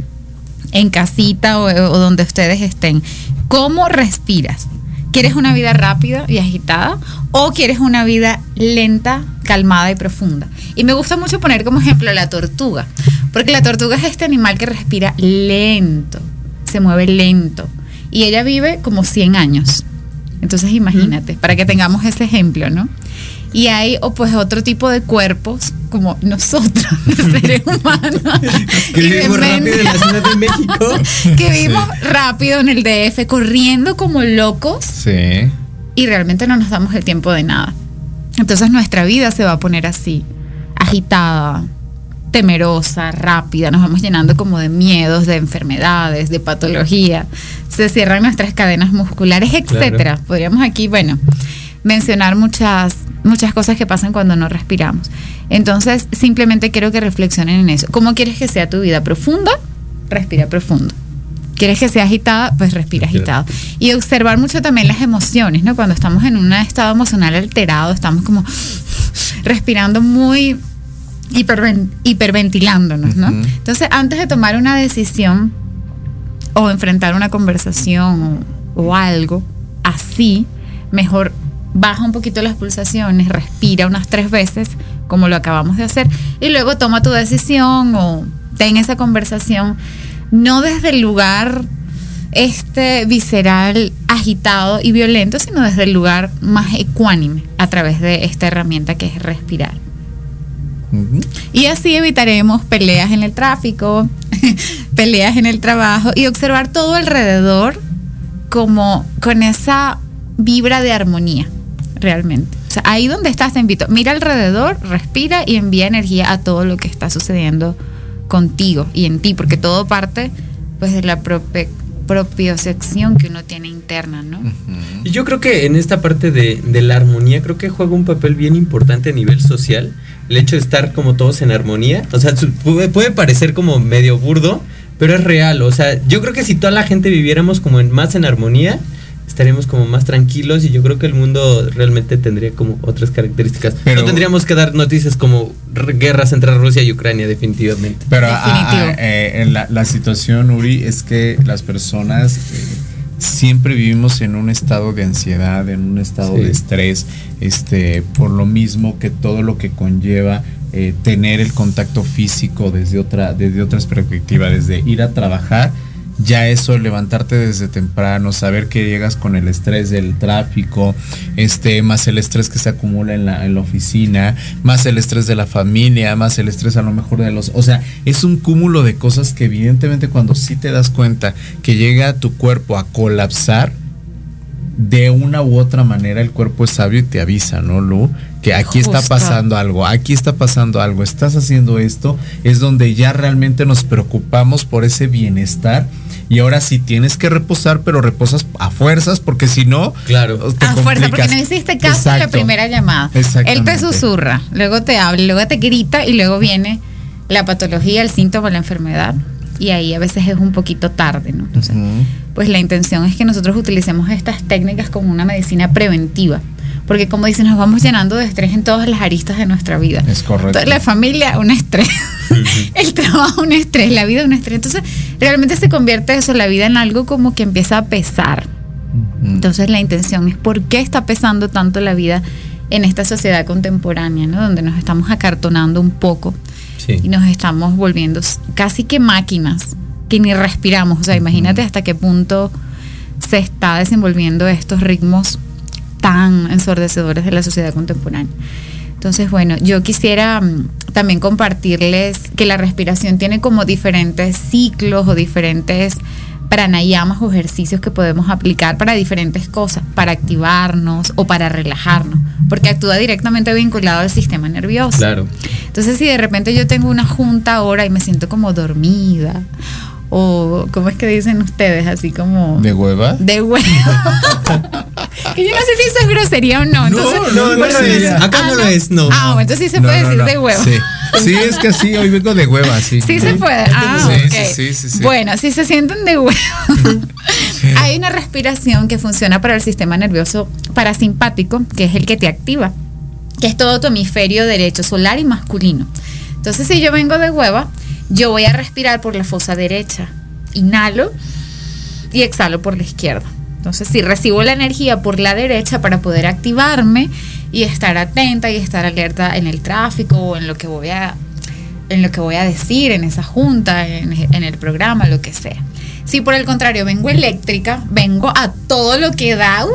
en casita o, o donde ustedes estén. ¿Cómo respiras? ¿Quieres una vida rápida y agitada o quieres una vida lenta, calmada y profunda? Y me gusta mucho poner como ejemplo la tortuga, porque la tortuga es este animal que respira lento, se mueve lento y ella vive como 100 años. Entonces imagínate, para que tengamos ese ejemplo, ¿no? Y hay o pues otro tipo de cuerpos como nosotros, los <laughs> seres <laughs> humanos. Que vivimos rápido en la Ciudad de México. <laughs> que vimos rápido en el DF, corriendo como locos Sí. y realmente no nos damos el tiempo de nada. Entonces nuestra vida se va a poner así, agitada, temerosa, rápida, nos vamos llenando como de miedos, de enfermedades, de patología, se cierran nuestras cadenas musculares, etcétera. Podríamos aquí, bueno, mencionar muchas muchas cosas que pasan cuando no respiramos. Entonces, simplemente quiero que reflexionen en eso. ¿Cómo quieres que sea tu vida profunda? Respira profundo. ¿Quieres que sea agitada? Pues respira agitado. Y observar mucho también las emociones, ¿no? Cuando estamos en un estado emocional alterado, estamos como respirando muy hiperven- hiperventilándonos, ¿no? Entonces, antes de tomar una decisión o enfrentar una conversación o, o algo así, mejor baja un poquito las pulsaciones, respira unas tres veces, como lo acabamos de hacer, y luego toma tu decisión o ten esa conversación, no desde el lugar este visceral, agitado y violento, sino desde el lugar más ecuánime, a través de esta herramienta que es respirar. Y así evitaremos peleas en el tráfico, <laughs> peleas en el trabajo y observar todo alrededor como con esa vibra de armonía, realmente. O sea, ahí donde estás te invito, mira alrededor, respira y envía energía a todo lo que está sucediendo contigo y en ti, porque todo parte pues de la prope- propiocepción que uno tiene interna, ¿no? Y yo creo que en esta parte de, de la armonía, creo que juega un papel bien importante a nivel social. El hecho de estar como todos en armonía. O sea, puede, puede parecer como medio burdo, pero es real. O sea, yo creo que si toda la gente viviéramos como en, más en armonía, estaríamos como más tranquilos y yo creo que el mundo realmente tendría como otras características. Pero- no tendríamos que dar noticias como guerras entre Rusia y Ucrania, definitivamente. Pero ah, ah, eh, en la, la situación, Uri, es que las personas eh, siempre vivimos en un estado de ansiedad, en un estado Sí. de estrés, este, por lo mismo que todo lo que conlleva eh, tener el contacto físico desde otra, desde otra perspectiva, desde ir a trabajar. Ya eso, levantarte desde temprano, saber que llegas con el estrés del tráfico, este, más el estrés que se acumula en la, en la oficina, más el estrés de la familia, más el estrés a lo mejor de los. O sea, es un cúmulo de cosas que, evidentemente, cuando sí te das cuenta que llega tu cuerpo a colapsar, de una u otra manera el cuerpo es sabio y te avisa, ¿no, Lu? Que aquí está pasando algo, aquí está pasando algo, estás haciendo esto, es donde ya realmente nos preocupamos por ese bienestar. Y ahora sí tienes que reposar, pero reposas a fuerzas, porque si no, Claro. te a fuerza, porque no hiciste caso en la Exacto. primera llamada. Él te susurra, luego te habla, luego te grita y luego viene la patología, el síntoma, la enfermedad. Y ahí a veces es un poquito tarde, ¿no? Entonces, pues la intención es que nosotros utilicemos estas técnicas como una medicina preventiva. Porque como dicen, nos vamos llenando de estrés en todas las aristas de nuestra vida. Es correcto. Toda la familia, un estrés. <laughs> el trabajo, un estrés. La vida, un estrés. Entonces, realmente se convierte eso, la vida, en algo como que empieza a pesar. Entonces la intención es por qué está pesando tanto la vida en esta sociedad contemporánea, ¿no? Donde nos estamos acartonando un poco y nos estamos volviendo casi que máquinas que ni respiramos. O sea, imagínate hasta qué punto se está desenvolviendo estos ritmos tan ensordecedores de la sociedad contemporánea. Entonces, bueno, yo quisiera mm, también compartirles que la respiración tiene como diferentes ciclos o diferentes pranayamas o ejercicios que podemos aplicar para diferentes cosas, para activarnos o para relajarnos, porque actúa directamente vinculado al sistema nervioso. Claro. Entonces, si de repente yo tengo una junta ahora y me siento como dormida, o ¿cómo es que dicen ustedes? Así como... ¿De hueva? De huevo. <laughs> que yo no sé si eso es grosería o no. Entonces, no, no bueno, lo es. Acá no lo es, no. Ah, bueno, entonces sí se No, puede no, decir no. de huevo. Sí. Sí, es que sí, hoy vengo de hueva, sí. Sí se puede. Ah, Sí, sí, sí, sí, sí. Bueno, si se sienten de huevo, <laughs> hay una respiración que funciona para el sistema nervioso parasimpático, que es el que te activa, que es todo tu hemisferio derecho, solar y masculino. Entonces, si yo vengo de hueva, yo voy a respirar por la fosa derecha. Inhalo y exhalo por la izquierda. Entonces, si recibo la energía por la derecha para poder activarme y estar atenta y estar alerta en el tráfico o en lo que voy a en lo que voy a decir en esa junta, en, en el programa, lo que sea. Si por el contrario vengo eléctrica, vengo a todo lo que da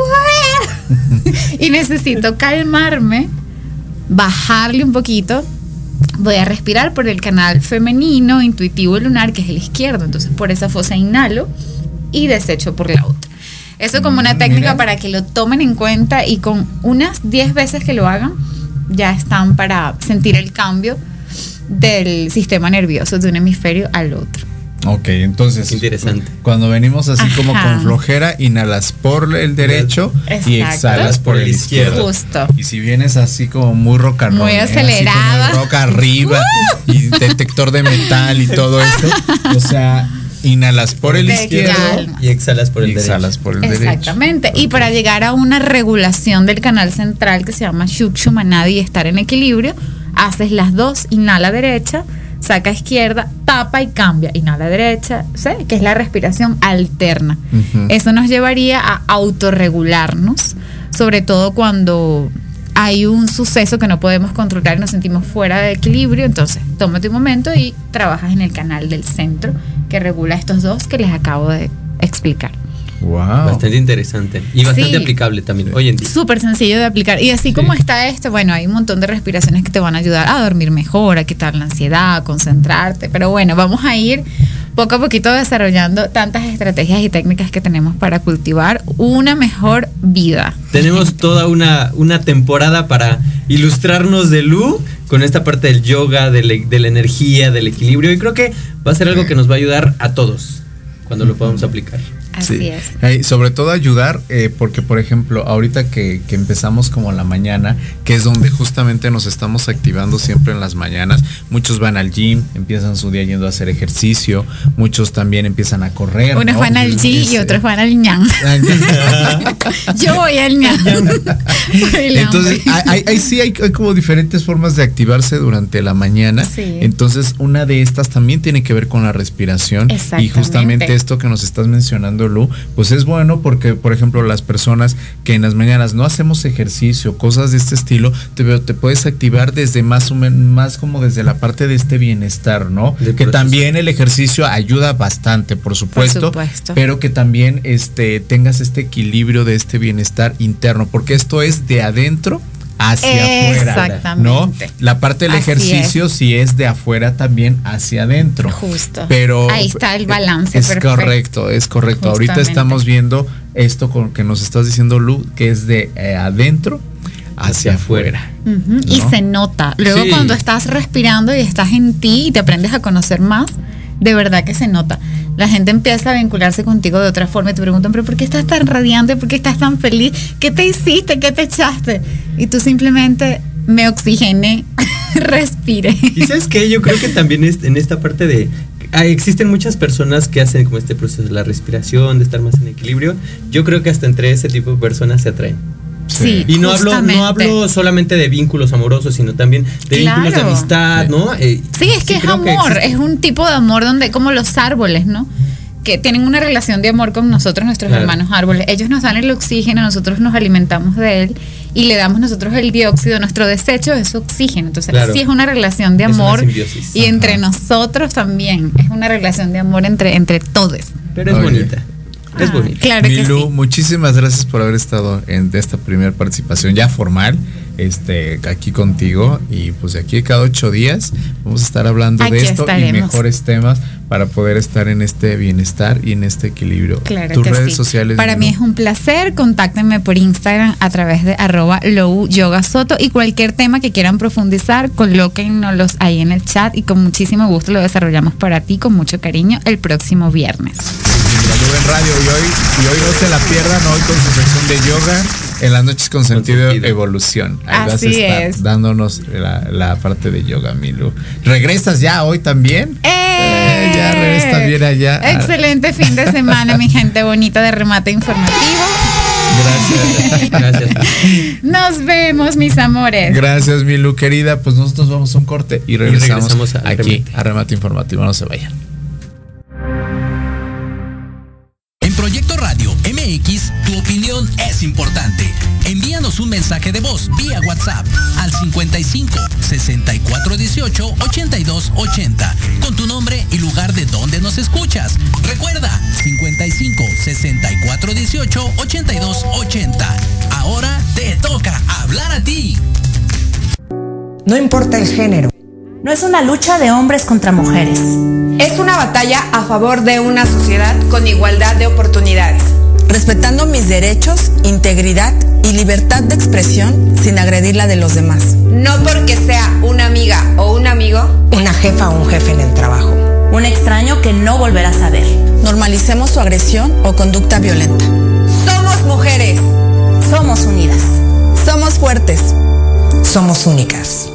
<laughs> y necesito calmarme, bajarle un poquito, voy a respirar por el canal femenino, intuitivo lunar, que es el izquierdo. Entonces por esa fosa inhalo y desecho por la otra. Eso como una Mm, técnica mira. para que lo tomen en cuenta y con unas 10 veces que lo hagan, ya están para sentir el cambio del sistema nervioso de un hemisferio al otro. Ok, entonces. Interesante. Cuando venimos así como Ajá. con flojera, inhalas por el derecho y Exacto. exhalas por el izquierdo. Justo. Y si vienes así como muy rock and Muy roll, ¿eh? Así acelerada. con el rock arriba <laughs> y detector de metal y todo eso. O sea, inhalas por el izquierdo calma. Y exhalas por el y exhalas por el derecho. Exactamente. Y para llegar a una regulación del canal central que se llama Shukshumanadi y estar en equilibrio, haces las dos, inhala derecha, saca izquierda, tapa y cambia, inhala derecha, ¿sí? que es la respiración alterna. Eso nos llevaría a autorregularnos, sobre todo cuando hay un suceso que no podemos controlar y nos sentimos fuera de equilibrio, entonces tómate un momento y trabajas en el canal del centro que regula estos dos que les acabo de explicar. Wow. Bastante interesante. Y bastante Sí. aplicable también hoy en día. Súper sencillo de aplicar. Y así como está esto, bueno, hay un montón de respiraciones que te van a ayudar a dormir mejor, a quitar la ansiedad, a concentrarte. Pero bueno, vamos a ir poco a poquito desarrollando tantas estrategias y técnicas que tenemos para cultivar una mejor vida. Tenemos toda una, una temporada para ilustrarnos de Lu con esta parte del yoga, de, la- de la energía, del equilibrio. Y creo que va a ser algo que nos va a ayudar a todos cuando lo podamos aplicar. Así Sí. es. Eh, sobre todo ayudar, eh, porque por ejemplo, ahorita que, que empezamos como la mañana, que es donde justamente nos estamos activando siempre en las mañanas, muchos van al gym, empiezan su día yendo a hacer ejercicio, muchos también empiezan a correr. Unos ¿no? van al G Es, y eh, otros van al ñan. <laughs> Yo voy al ñan. <laughs> Entonces, hay, hay- sí hay, hay como diferentes formas de activarse durante la mañana. Sí. Entonces, una de estas también tiene que ver con la respiración. Y justamente esto que nos estás mencionando, Lu, pues es bueno porque, por ejemplo, las personas que en las mañanas no hacemos ejercicio, cosas de este estilo, te, puedes activar desde más o menos, más como desde la parte de este bienestar, ¿no? Que proceso. también el ejercicio ayuda bastante, por supuesto. supuesto. Pero que también este, tengas este equilibrio de este bienestar interno, porque esto es de adentro hacia afuera. Exactamente. ¿No? La parte del Así ejercicio sí es de afuera también hacia adentro. Justo. Pero Ahí está el balance Es perfecto. correcto, es correcto. Ahorita estamos viendo esto con que nos estás diciendo Lu, que es de eh, adentro hacia, afuera. Y ¿no? se nota. Luego Sí. cuando estás respirando y estás en ti y te aprendes a conocer más, de verdad que se nota. La gente empieza a vincularse contigo de otra forma y te preguntan, pero ¿por qué estás tan radiante? ¿Por qué estás tan feliz? ¿Qué te hiciste? ¿Qué te echaste? Y tú simplemente me oxigené, <laughs> respire. Y sabes qué, yo creo que también es en esta parte de ah, existen muchas personas que hacen como este proceso de la respiración, de estar más en equilibrio. Yo creo que hasta entre ese tipo de personas se atraen. Sí, Y no hablo, no hablo solamente de vínculos amorosos, sino también de vínculos de amistad, ¿no? Eh, Sí, es que es amor, es un tipo de amor donde como los árboles, ¿no? Que tienen una relación de amor con nosotros, nuestros Claro. hermanos árboles. Ellos nos dan el oxígeno, nosotros nos alimentamos de él y le damos nosotros el dióxido. Nuestro desecho es oxígeno. Entonces, Claro. sí es una relación de Es una amor y entre nosotros también es una relación de amor entre, entre todos. Pero es Oye. bonita. Es Ah, bonita. Claro que Milu, sí. muchísimas gracias por haber estado en esta primera participación ya formal, este, aquí contigo. Y pues de aquí a cada ocho días vamos a estar hablando de esto y estaremos. mejores temas para poder estar en este bienestar y en este equilibrio. Claro Tus que redes sí. sociales. Para mí es un placer. Contáctenme por Instagram a través de arroba Soto y cualquier tema que quieran profundizar, colóquennos ahí en el chat y con muchísimo gusto lo desarrollamos para ti con mucho cariño el próximo viernes. En Radio y hoy, y hoy no se la pierdan hoy con su sección de yoga en las noches con sentido, sentido. evolución. Ahí vas a Así estar es. dándonos la, la parte de yoga, Milu. ¿Regresas ya hoy también? Eh, ya regresa bien allá. Excelente fin de semana, mi gente bonita de remate informativo. Gracias. Gracias. Nos vemos, mis amores. Gracias, Milu, querida. Pues nosotros vamos a un corte y regresamos, regresamos a aquí Remate. a Remate Informativo. No se vayan. Envíanos un mensaje de voz vía WhatsApp al 55 64 18 82 80 con tu nombre y lugar de donde nos escuchas. Recuerda 55 64 18 82 80. Ahora te toca hablar a ti. No importa el género. No es una lucha de hombres contra mujeres. Es una batalla a favor de una sociedad con igualdad de oportunidades. Respetando mis derechos, integridad y libertad de expresión sin agredir la de los demás. No porque sea una amiga o un amigo, Una jefa o un jefe en el trabajo. Un extraño que no volverás a ver. Normalicemos su agresión o conducta violenta. somos mujeres. Somos unidas. Somos fuertes. Somos únicas.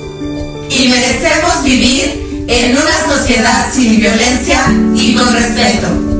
Y merecemos vivir en una sociedad sin violencia y con respeto.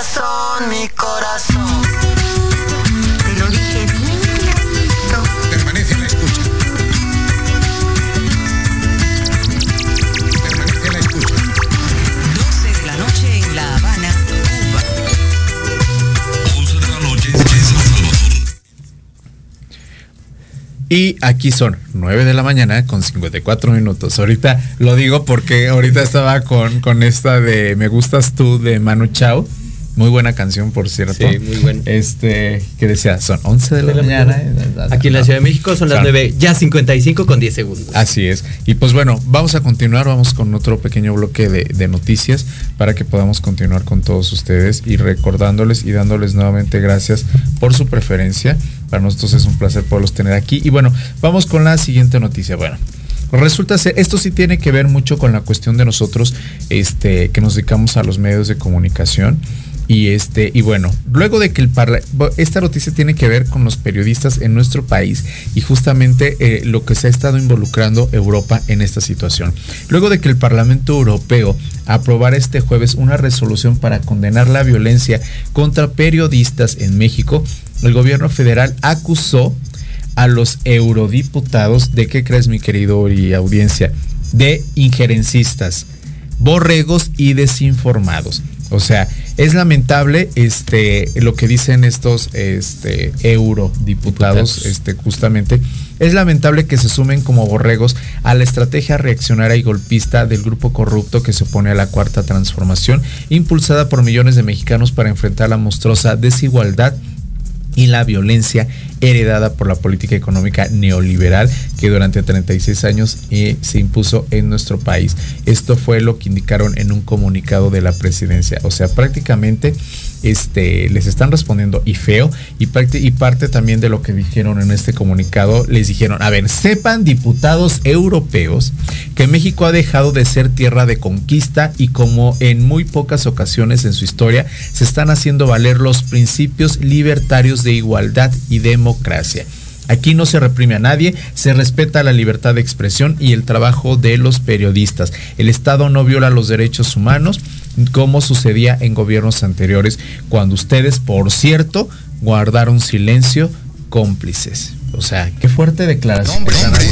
horas son mi corazón? Te lo dije bien clarito. Permanece en la escucha. Permanece en la escucha. 12 de la noche en La Habana, Cuba. 11 de la noche en Salvador. Y aquí son 9 de la mañana con 54 minutos. Ahorita lo digo porque ahorita estaba con, con esta de Me gustas tú de Manu Chao. Muy buena canción, por cierto. Sí, muy buena. Este, que decía, son 11 de la, mañana. Aquí en la Ciudad de México son las Son- 9, ya 55 con 10 segundos. Así es. Y pues bueno, vamos a continuar, vamos con otro pequeño bloque de, de noticias para que podamos continuar con todos ustedes y recordándoles y dándoles nuevamente gracias por su preferencia. Para nosotros es un placer poderlos tener aquí. Y bueno, vamos con la siguiente noticia. Bueno. Resulta ser, esto sí tiene que ver mucho con la cuestión de nosotros, este, que nos dedicamos a los medios de comunicación. Y este, y bueno, luego de que el parla esta noticia tiene que ver con los periodistas en nuestro país y justamente eh, lo que se ha estado involucrando Europa en esta situación. Luego de que el Parlamento Europeo aprobara este jueves una resolución para condenar la violencia contra periodistas en México, el gobierno federal acusó a los eurodiputados de qué crees mi querido y audiencia de injerencistas borregos y desinformados o sea es lamentable este lo que dicen estos este eurodiputados Diputados. este justamente es lamentable que se sumen como borregos a la estrategia reaccionaria y golpista del grupo corrupto que se opone a la cuarta transformación impulsada por millones de mexicanos para enfrentar la monstruosa desigualdad y la violencia heredada por la política económica neoliberal que durante 36 años eh, se impuso en nuestro país. Esto fue lo que indicaron en un comunicado de la presidencia. O sea, prácticamente este, les están respondiendo y feo y, prácti- y parte también de lo que dijeron en este comunicado, les dijeron, a ver, sepan diputados europeos que México ha dejado de ser tierra de conquista y como en muy pocas ocasiones en su historia se están haciendo valer los principios libertarios de igualdad y democracia. Aquí no se reprime a nadie, se respeta la libertad de expresión y el trabajo de los periodistas. El Estado no viola los derechos humanos como sucedía en gobiernos anteriores, cuando ustedes, por cierto, guardaron silencio cómplices. O sea, qué fuerte declaración. Hombre, están hombre,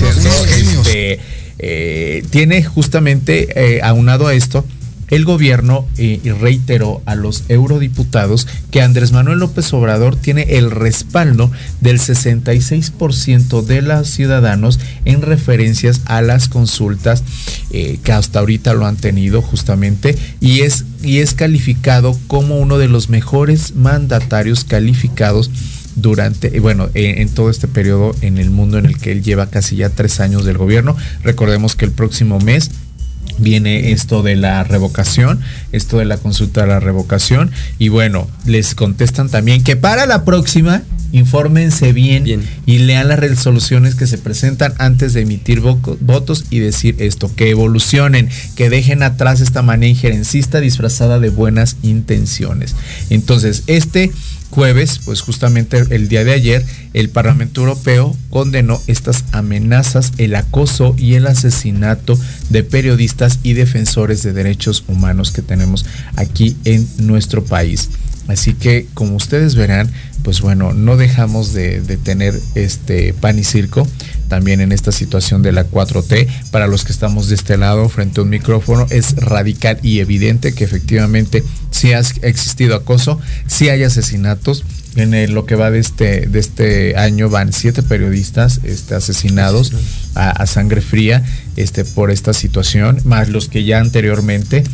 este, eh, tiene justamente eh, aunado a esto el gobierno eh, reiteró a los eurodiputados que Andrés Manuel López Obrador tiene el respaldo del 66% de los ciudadanos en referencias a las consultas eh, que hasta ahorita lo han tenido justamente y es, y es calificado como uno de los mejores mandatarios calificados durante, eh, bueno, en, en, todo este periodo en el mundo en el que él lleva casi ya tres años del gobierno. Recordemos que el próximo mes viene esto de la revocación, esto de la consulta de la revocación y bueno, les contestan también que para la próxima infórmense bien, bien, y lean las resoluciones que se presentan antes de emitir votos y decir esto, que evolucionen, que dejen atrás esta manera injerencista disfrazada de buenas intenciones. Entonces, este jueves, pues justamente el día de ayer, el Parlamento Europeo condenó estas amenazas, el acoso y el asesinato de periodistas y defensores de derechos humanos que tenemos aquí en nuestro país. Así que, como ustedes verán, pues bueno, no dejamos de, tener este pan y circo también en esta situación de la 4T. Para los que estamos de este lado frente a un micrófono, es radical y evidente que efectivamente sí ha existido acoso, sí hay asesinatos. En el, lo que va de este, de este año van siete periodistas este, asesinados a, a sangre fría este, por esta situación, más los que ya anteriormente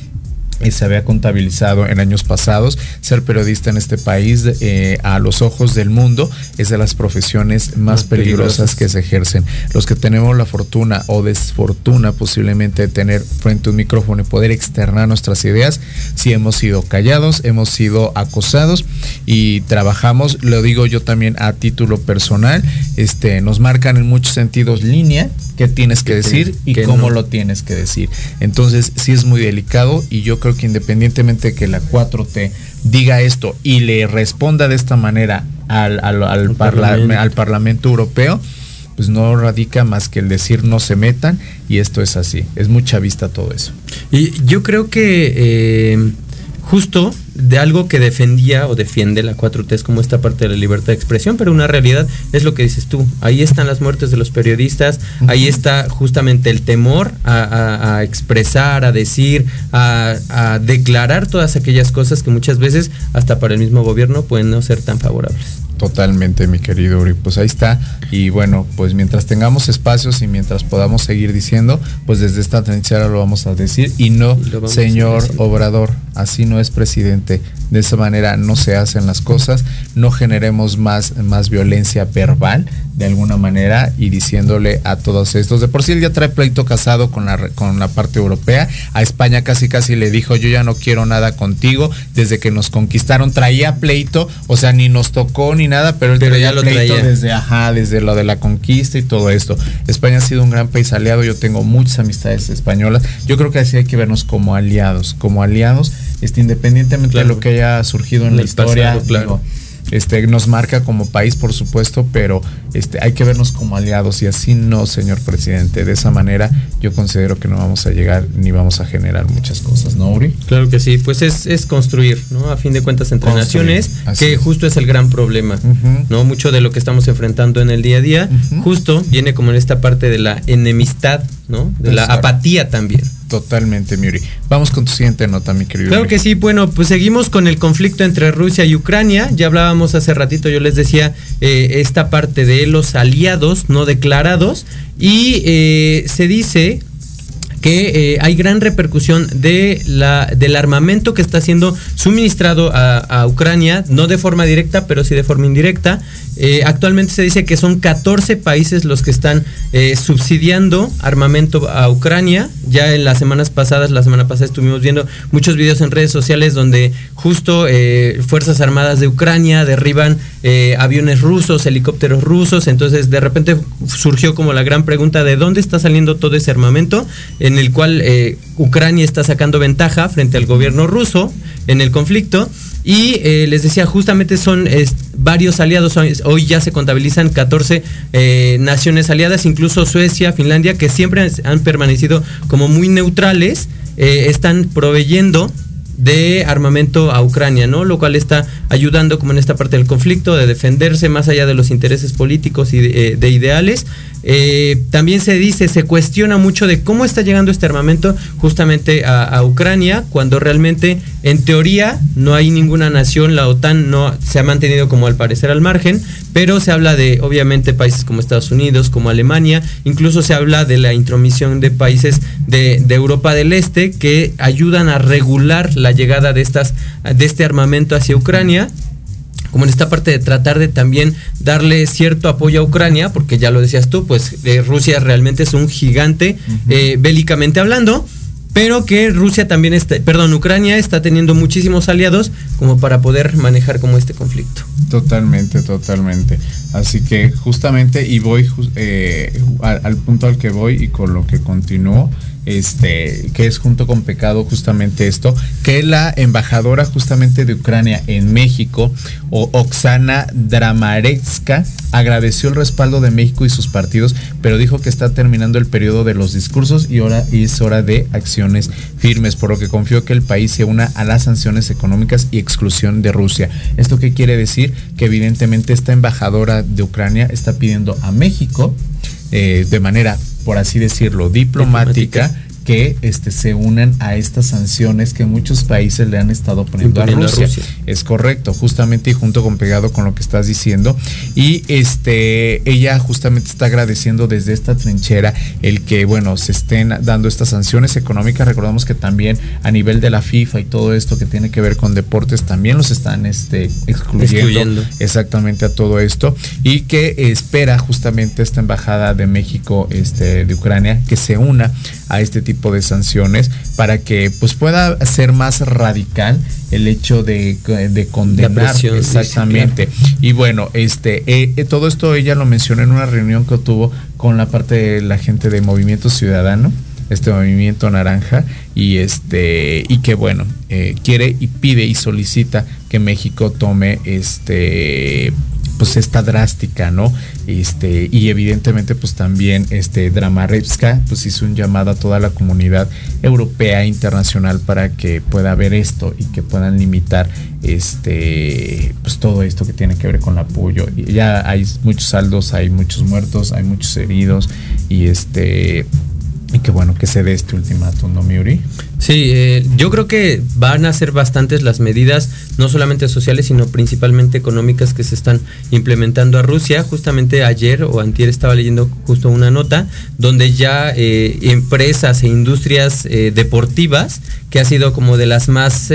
se había contabilizado en años pasados. Ser periodista en este país eh, a los ojos del mundo es de las profesiones más, más peligrosas, peligrosas, que se ejercen. Los que tenemos la fortuna o desfortuna posiblemente de tener frente a un micrófono y poder externar nuestras ideas, si hemos sido callados, hemos sido acosados y trabajamos, lo digo yo también a título personal, este, nos marcan en muchos sentidos línea qué tienes que decir y cómo no. lo tienes que decir. Entonces sí es muy delicado y yo creo que independientemente de que la 4T diga esto y le responda de esta manera al, al, al, parla al Parlamento Europeo, pues no radica más que el decir no se metan y esto es así. Es mucha vista todo eso. Y yo creo que eh, justo de algo que defendía o defiende la 4T es como esta parte de la libertad de expresión, pero una realidad es lo que dices tú. Ahí están las muertes de los periodistas, uh -huh. ahí está justamente el temor a, a, a expresar, a decir, a, a, declarar todas aquellas cosas que muchas veces hasta para el mismo gobierno pueden no ser tan favorables. Totalmente, mi querido Uri. Pues ahí está. Y bueno, pues mientras tengamos espacios y mientras podamos seguir diciendo, pues desde esta trinchera lo vamos a decir. Y no, y señor Obrador, así no es presidente. De esa manera no se hacen las cosas. No generemos más, más violencia verbal de alguna manera y diciéndole a todos estos. De por sí él ya trae pleito casado con la, con la parte europea. A España casi casi le dijo yo ya no quiero nada contigo. Desde que nos conquistaron traía pleito. O sea, ni nos tocó ni nada, pero él pero ya lo traía. desde ajá, desde lo de la conquista y todo esto. España ha sido un gran país aliado. Yo tengo muchas amistades españolas. Yo creo que así hay que vernos como aliados, como aliados, este, independientemente claro. de lo que haya surgido en, en la historia. Pasado, claro. Digo, este, nos marca como país, por supuesto, pero este, hay que vernos como aliados y así no, señor presidente. De esa manera yo considero que no vamos a llegar ni vamos a generar muchas cosas, ¿no, Uri? Claro que sí, pues es, es construir, ¿no? A fin de cuentas entre construir. naciones, que es. justo es el gran problema, uh -huh. ¿no? Mucho de lo que estamos enfrentando en el día a día, uh -huh. justo viene como en esta parte de la enemistad, ¿no? De la apatía también. Totalmente, Miuri. Vamos con tu siguiente nota, mi querido. Claro que sí, bueno, pues seguimos con el conflicto entre Rusia y Ucrania. Ya hablábamos hace ratito, yo les decía, eh, esta parte de los aliados no declarados. Y eh, se dice que eh, hay gran repercusión de la, del armamento que está siendo suministrado a, a, Ucrania, no de forma directa, pero sí de forma indirecta. Eh, actualmente se dice que son 14 países los que están eh, subsidiando armamento a Ucrania. Ya en las semanas pasadas, la semana pasada estuvimos viendo muchos videos en redes sociales donde justo eh, Fuerzas Armadas de Ucrania derriban aviones rusos, helicópteros rusos. Entonces de repente surgió como la gran pregunta de dónde está saliendo todo ese armamento en el cual Ucrania está sacando ventaja frente al gobierno ruso en el conflicto. Y eh, les decía, justamente son eh, varios aliados, hoy ya se contabilizan 14 eh, naciones aliadas, incluso Suecia, Finlandia, que siempre han permanecido como muy neutrales, están proveyendo de armamento a Ucrania, ¿no? Lo cual está ayudando como en esta parte del conflicto de defenderse más allá de los intereses políticos y de, eh, de ideales. Eh, también se dice, se cuestiona mucho de cómo está llegando este armamento justamente a, Ucrania, cuando realmente en teoría no hay ninguna nación, la OTAN no se ha mantenido como al parecer al margen, pero se habla de obviamente países como Estados Unidos, como Alemania, incluso se habla de la intromisión de países de, de Europa del Este que ayudan a regular la llegada de, estas, de este armamento hacia Ucrania como en esta parte de tratar de también darle cierto apoyo a Ucrania, porque ya lo decías tú, pues eh, Rusia realmente es un gigante uh -huh. eh, bélicamente hablando, pero que Rusia también está, perdón, Ucrania está teniendo muchísimos aliados como para poder manejar como este conflicto. Totalmente, totalmente. Así que justamente, y voy eh, al, al punto al que voy y con lo que continúo, este, que es junto con Pecado justamente esto, que la embajadora justamente de Ucrania en México, o Oksana Dramaretska, agradeció el respaldo de México y sus partidos, pero dijo que está terminando el periodo de los discursos y ahora es hora de acciones firmes, por lo que confió que el país se una a las sanciones económicas y exclusión de Rusia. ¿Esto qué quiere decir? Que evidentemente esta embajadora de Ucrania está pidiendo a México eh, de manera por así decirlo, diplomática, que este, se unan a estas sanciones que muchos países le han estado poniendo a Rusia. a Rusia. Es correcto, justamente y junto con pegado con lo que estás diciendo. Y este, ella justamente está agradeciendo desde esta trinchera el que, bueno, se estén dando estas sanciones económicas. Recordamos que también a nivel de la FIFA y todo esto que tiene que ver con deportes, también los están este, excluyendo, excluyendo. exactamente a todo esto. Y que espera justamente esta embajada de México, este, de Ucrania, que se una a este tipo de sanciones para que pues pueda ser más radical el hecho de, de condenar presión, exactamente sí, claro. y bueno este eh, todo esto ella lo mencionó en una reunión que tuvo con la parte de la gente de Movimiento Ciudadano este movimiento naranja y este y que bueno eh, quiere y pide y solicita que México tome este pues esta drástica, ¿no? Este, y evidentemente pues también este Dramarevska pues hizo un llamado a toda la comunidad europea e internacional para que pueda ver esto y que puedan limitar este pues todo esto que tiene que ver con el apoyo. Ya hay muchos saldos, hay muchos muertos, hay muchos heridos y este y qué bueno que se dé este ultimátum, ¿no, Miuri? Sí, eh, yo creo que van a ser bastantes las medidas, no solamente sociales, sino principalmente económicas que se están implementando a Rusia. Justamente ayer o antier estaba leyendo justo una nota donde ya eh, empresas e industrias eh, deportivas, que ha sido como de las más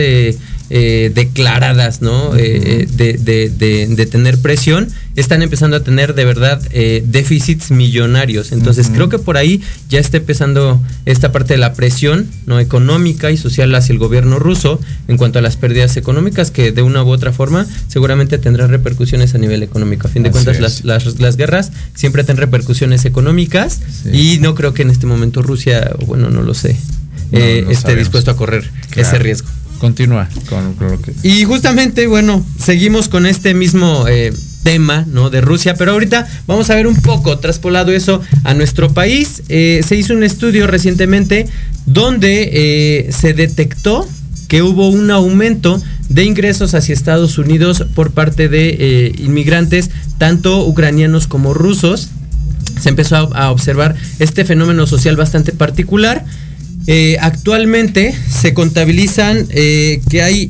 eh, declaradas, ¿no? Uh -huh. de, de, de, de, tener presión, están empezando a tener de verdad déficits millonarios. Entonces uh -huh. creo que por ahí ya está empezando esta parte de la presión, ¿no? Económica y social hacia el gobierno ruso en cuanto a las pérdidas económicas que de una u otra forma seguramente tendrán repercusiones a nivel económico. A fin de Así cuentas, las, las, las, guerras siempre tienen repercusiones económicas sí. y no creo que en este momento Rusia, bueno, no lo sé, no, eh, no esté sabemos. dispuesto a correr claro. ese riesgo. Continúa con, con, lo que... Y justamente, bueno, seguimos con este mismo... Eh, tema ¿no? de Rusia, pero ahorita vamos a ver un poco traspolado eso a nuestro país. Eh, se hizo un estudio recientemente donde eh, se detectó que hubo un aumento de ingresos hacia Estados Unidos por parte de inmigrantes, tanto ucranianos como rusos. Se empezó a observar este fenómeno social bastante particular. Eh, actualmente se contabilizan eh, que hay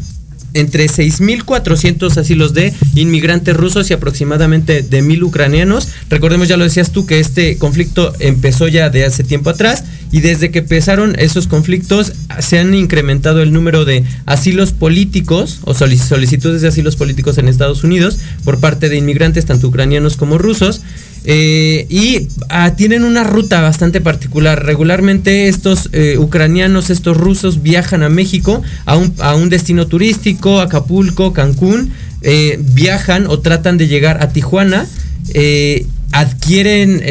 entre 6.400 asilos de inmigrantes rusos y aproximadamente de 1.000 ucranianos. Recordemos, ya lo decías tú, que este conflicto empezó ya de hace tiempo atrás y desde que empezaron esos conflictos se han incrementado el número de asilos políticos o solicitudes de asilos políticos en Estados Unidos por parte de inmigrantes, tanto ucranianos como rusos. Eh, y ah, tienen una ruta bastante particular. Regularmente estos eh, ucranianos, estos rusos viajan a México, a un, a un destino turístico, Acapulco, Cancún, eh, viajan o tratan de llegar a Tijuana. Adquieren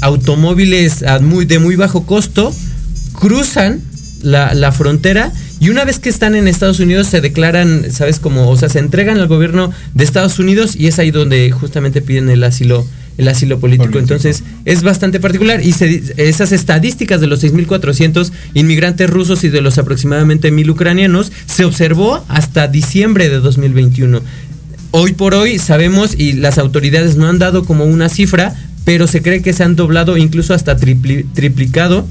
automóviles muy, de muy bajo costo, cruzan la, la frontera y una vez que están en Estados Unidos se declaran, ¿sabes? Como, o sea, se entregan al gobierno de Estados Unidos y es ahí donde justamente piden el asilo el asilo político. Entonces es bastante particular y se- esas estadísticas de los 6.400 inmigrantes rusos y de los aproximadamente 1.000 ucranianos se observó hasta diciembre de 2021. Hoy por hoy sabemos y las autoridades no han dado como una cifra, pero se cree que se han doblado, incluso hasta tripli- triplicado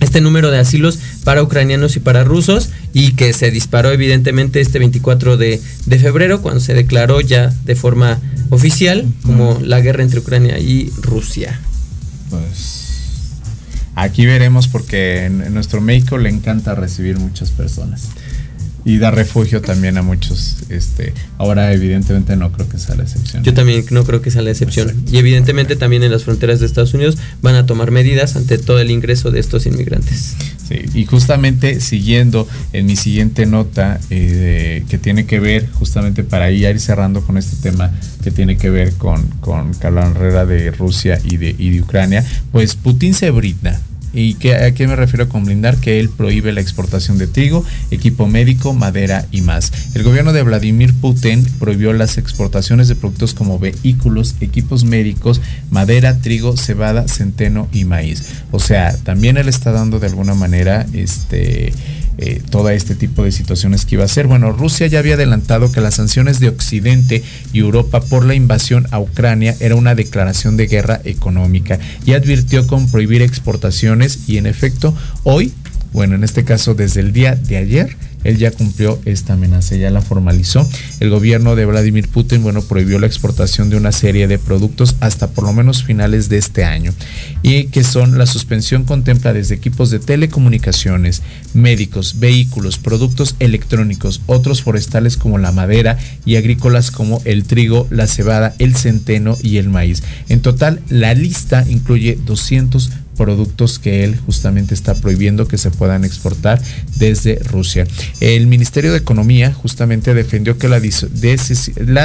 este número de asilos para ucranianos y para rusos y que se disparó evidentemente este 24 de, de febrero cuando se declaró ya de forma oficial como la guerra entre Ucrania y Rusia. Pues aquí veremos porque en, en nuestro México le encanta recibir muchas personas y dar refugio también a muchos. Este, ahora evidentemente no creo que sea la excepción. Yo también no creo que sea la excepción. Y evidentemente también en las fronteras de Estados Unidos van a tomar medidas ante todo el ingreso de estos inmigrantes. Sí, y justamente siguiendo en mi siguiente nota eh, que tiene que ver justamente para ir cerrando con este tema que tiene que ver con, con Carla Herrera de Rusia y de, y de Ucrania, pues Putin se brinda. ¿Y qué, a qué me refiero con blindar? Que él prohíbe la exportación de trigo, equipo médico, madera y más. El gobierno de Vladimir Putin prohibió las exportaciones de productos como vehículos, equipos médicos, madera, trigo, cebada, centeno y maíz. O sea, también él está dando de alguna manera este eh, todo este tipo de situaciones que iba a hacer. Bueno, Rusia ya había adelantado que las sanciones de Occidente y Europa por la invasión a Ucrania era una declaración de guerra económica y advirtió con prohibir exportaciones y en efecto hoy, bueno, en este caso desde el día de ayer, él ya cumplió esta amenaza, ya la formalizó. El gobierno de Vladimir Putin, bueno, prohibió la exportación de una serie de productos hasta por lo menos finales de este año. Y que son la suspensión contempla desde equipos de telecomunicaciones, médicos, vehículos, productos electrónicos, otros forestales como la madera y agrícolas como el trigo, la cebada, el centeno y el maíz. En total, la lista incluye 200 productos que él justamente está prohibiendo que se puedan exportar desde Rusia. El Ministerio de Economía justamente defendió que la,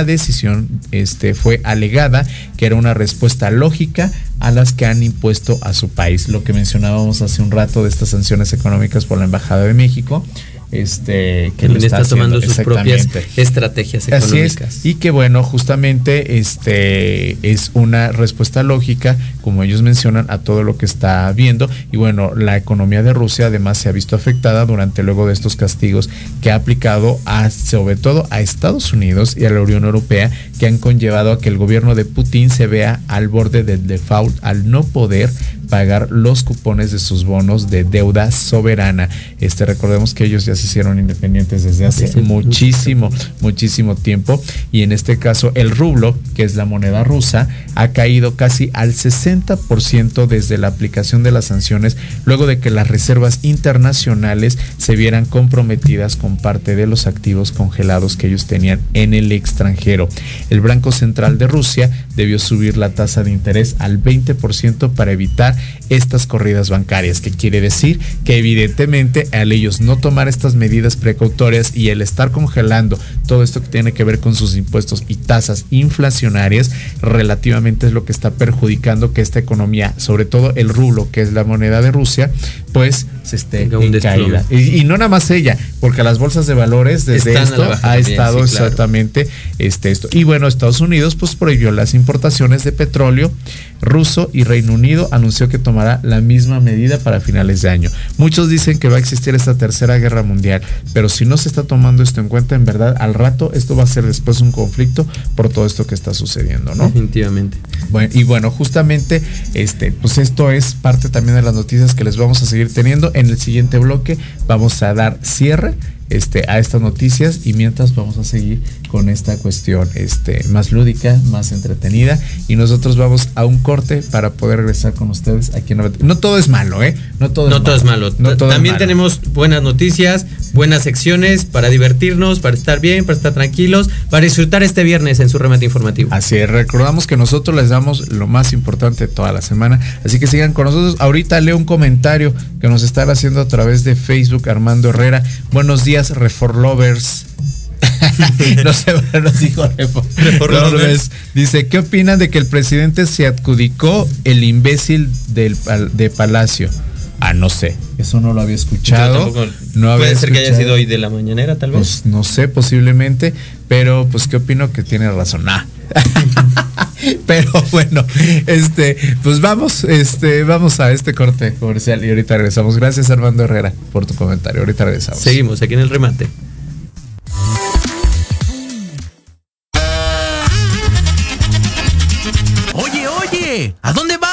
decisión este, fue alegada, que era una respuesta lógica a las que han impuesto a su país. Lo que mencionábamos hace un rato de estas sanciones económicas por la Embajada de México. Este, Que lo está, haciendo, tomando sus propias estrategias Así económicas. es. Y que bueno, justamente este es una respuesta lógica, como ellos mencionan, a todo lo que está viendo. Y bueno, la economía de Rusia además se ha visto afectada durante luego de estos castigos que ha aplicado a, sobre todo a Estados Unidos y a la Unión Europea, que han conllevado a que el gobierno de Putin se vea al borde del default al no poder pagar los cupones de sus bonos de deuda soberana. Este recordemos que ellos ya se hicieron independientes desde hace muchísimo, muchísimo tiempo y en este caso el rublo, que es la moneda rusa, ha caído casi al 60% desde la aplicación de las sanciones luego de que las reservas internacionales se vieran comprometidas con parte de los activos congelados que ellos tenían en el extranjero. El Banco Central de Rusia debió subir la tasa de interés al 20% para evitar estas corridas bancarias, que quiere decir que evidentemente al ellos no tomar estas medidas precautorias y el estar congelando todo esto que tiene que ver con sus impuestos y tasas inflacionarias, relativamente es lo que está perjudicando que esta economía, sobre todo el rublo, que es la moneda de Rusia, pues se esté en caída. Y, y no nada más ella, porque las bolsas de valores desde Están esto ha también, estado sí, claro. exactamente este, esto. Y bueno, Estados Unidos pues prohibió las importaciones de petróleo ruso y Reino Unido anunció que tomará la misma medida para finales de año. Muchos dicen que va a existir esta tercera guerra mundial, pero si no se está tomando esto en cuenta, en verdad, al rato esto va a ser después un conflicto por todo esto que está sucediendo, ¿no? Definitivamente. Bueno, y bueno, justamente, este, pues esto es parte también de las noticias que les vamos a seguir teniendo. En el siguiente bloque vamos a dar cierre este, a estas noticias y mientras vamos a seguir con esta cuestión este, más lúdica, más entretenida y nosotros vamos a un corte para poder regresar con ustedes aquí en Nove- No todo es malo, ¿eh? No todo, No todo es malo. No todo es También malo. tenemos buenas noticias, buenas secciones para divertirnos, para estar bien, para estar tranquilos, para disfrutar este viernes en su remate informativo. Así es, recordamos que nosotros les damos lo más importante de toda la semana, así que sigan con nosotros. Ahorita leo un comentario que nos están haciendo a través de Facebook Armando Herrera. Buenos días, Refor Lovers. <laughs> no sé, nos dijo Refor, Refor Lovers. Lovers. Dice, ¿qué opinan de que el presidente se adjudicó el imbécil del, pal- de Palacio? Ah, no sé, eso no lo había escuchado. Yo tampoco- no había Puede ser que haya sido hoy de la mañanera, tal vez. Pues no sé, posiblemente, pero pues qué opino que tiene razón. Ah. <laughs> Pero bueno, este, pues vamos, este, vamos a este corte comercial y ahorita regresamos. Gracias Armando Herrera por tu comentario. Ahorita regresamos. Seguimos aquí en el remate. Oye, oye, ¿a dónde vas?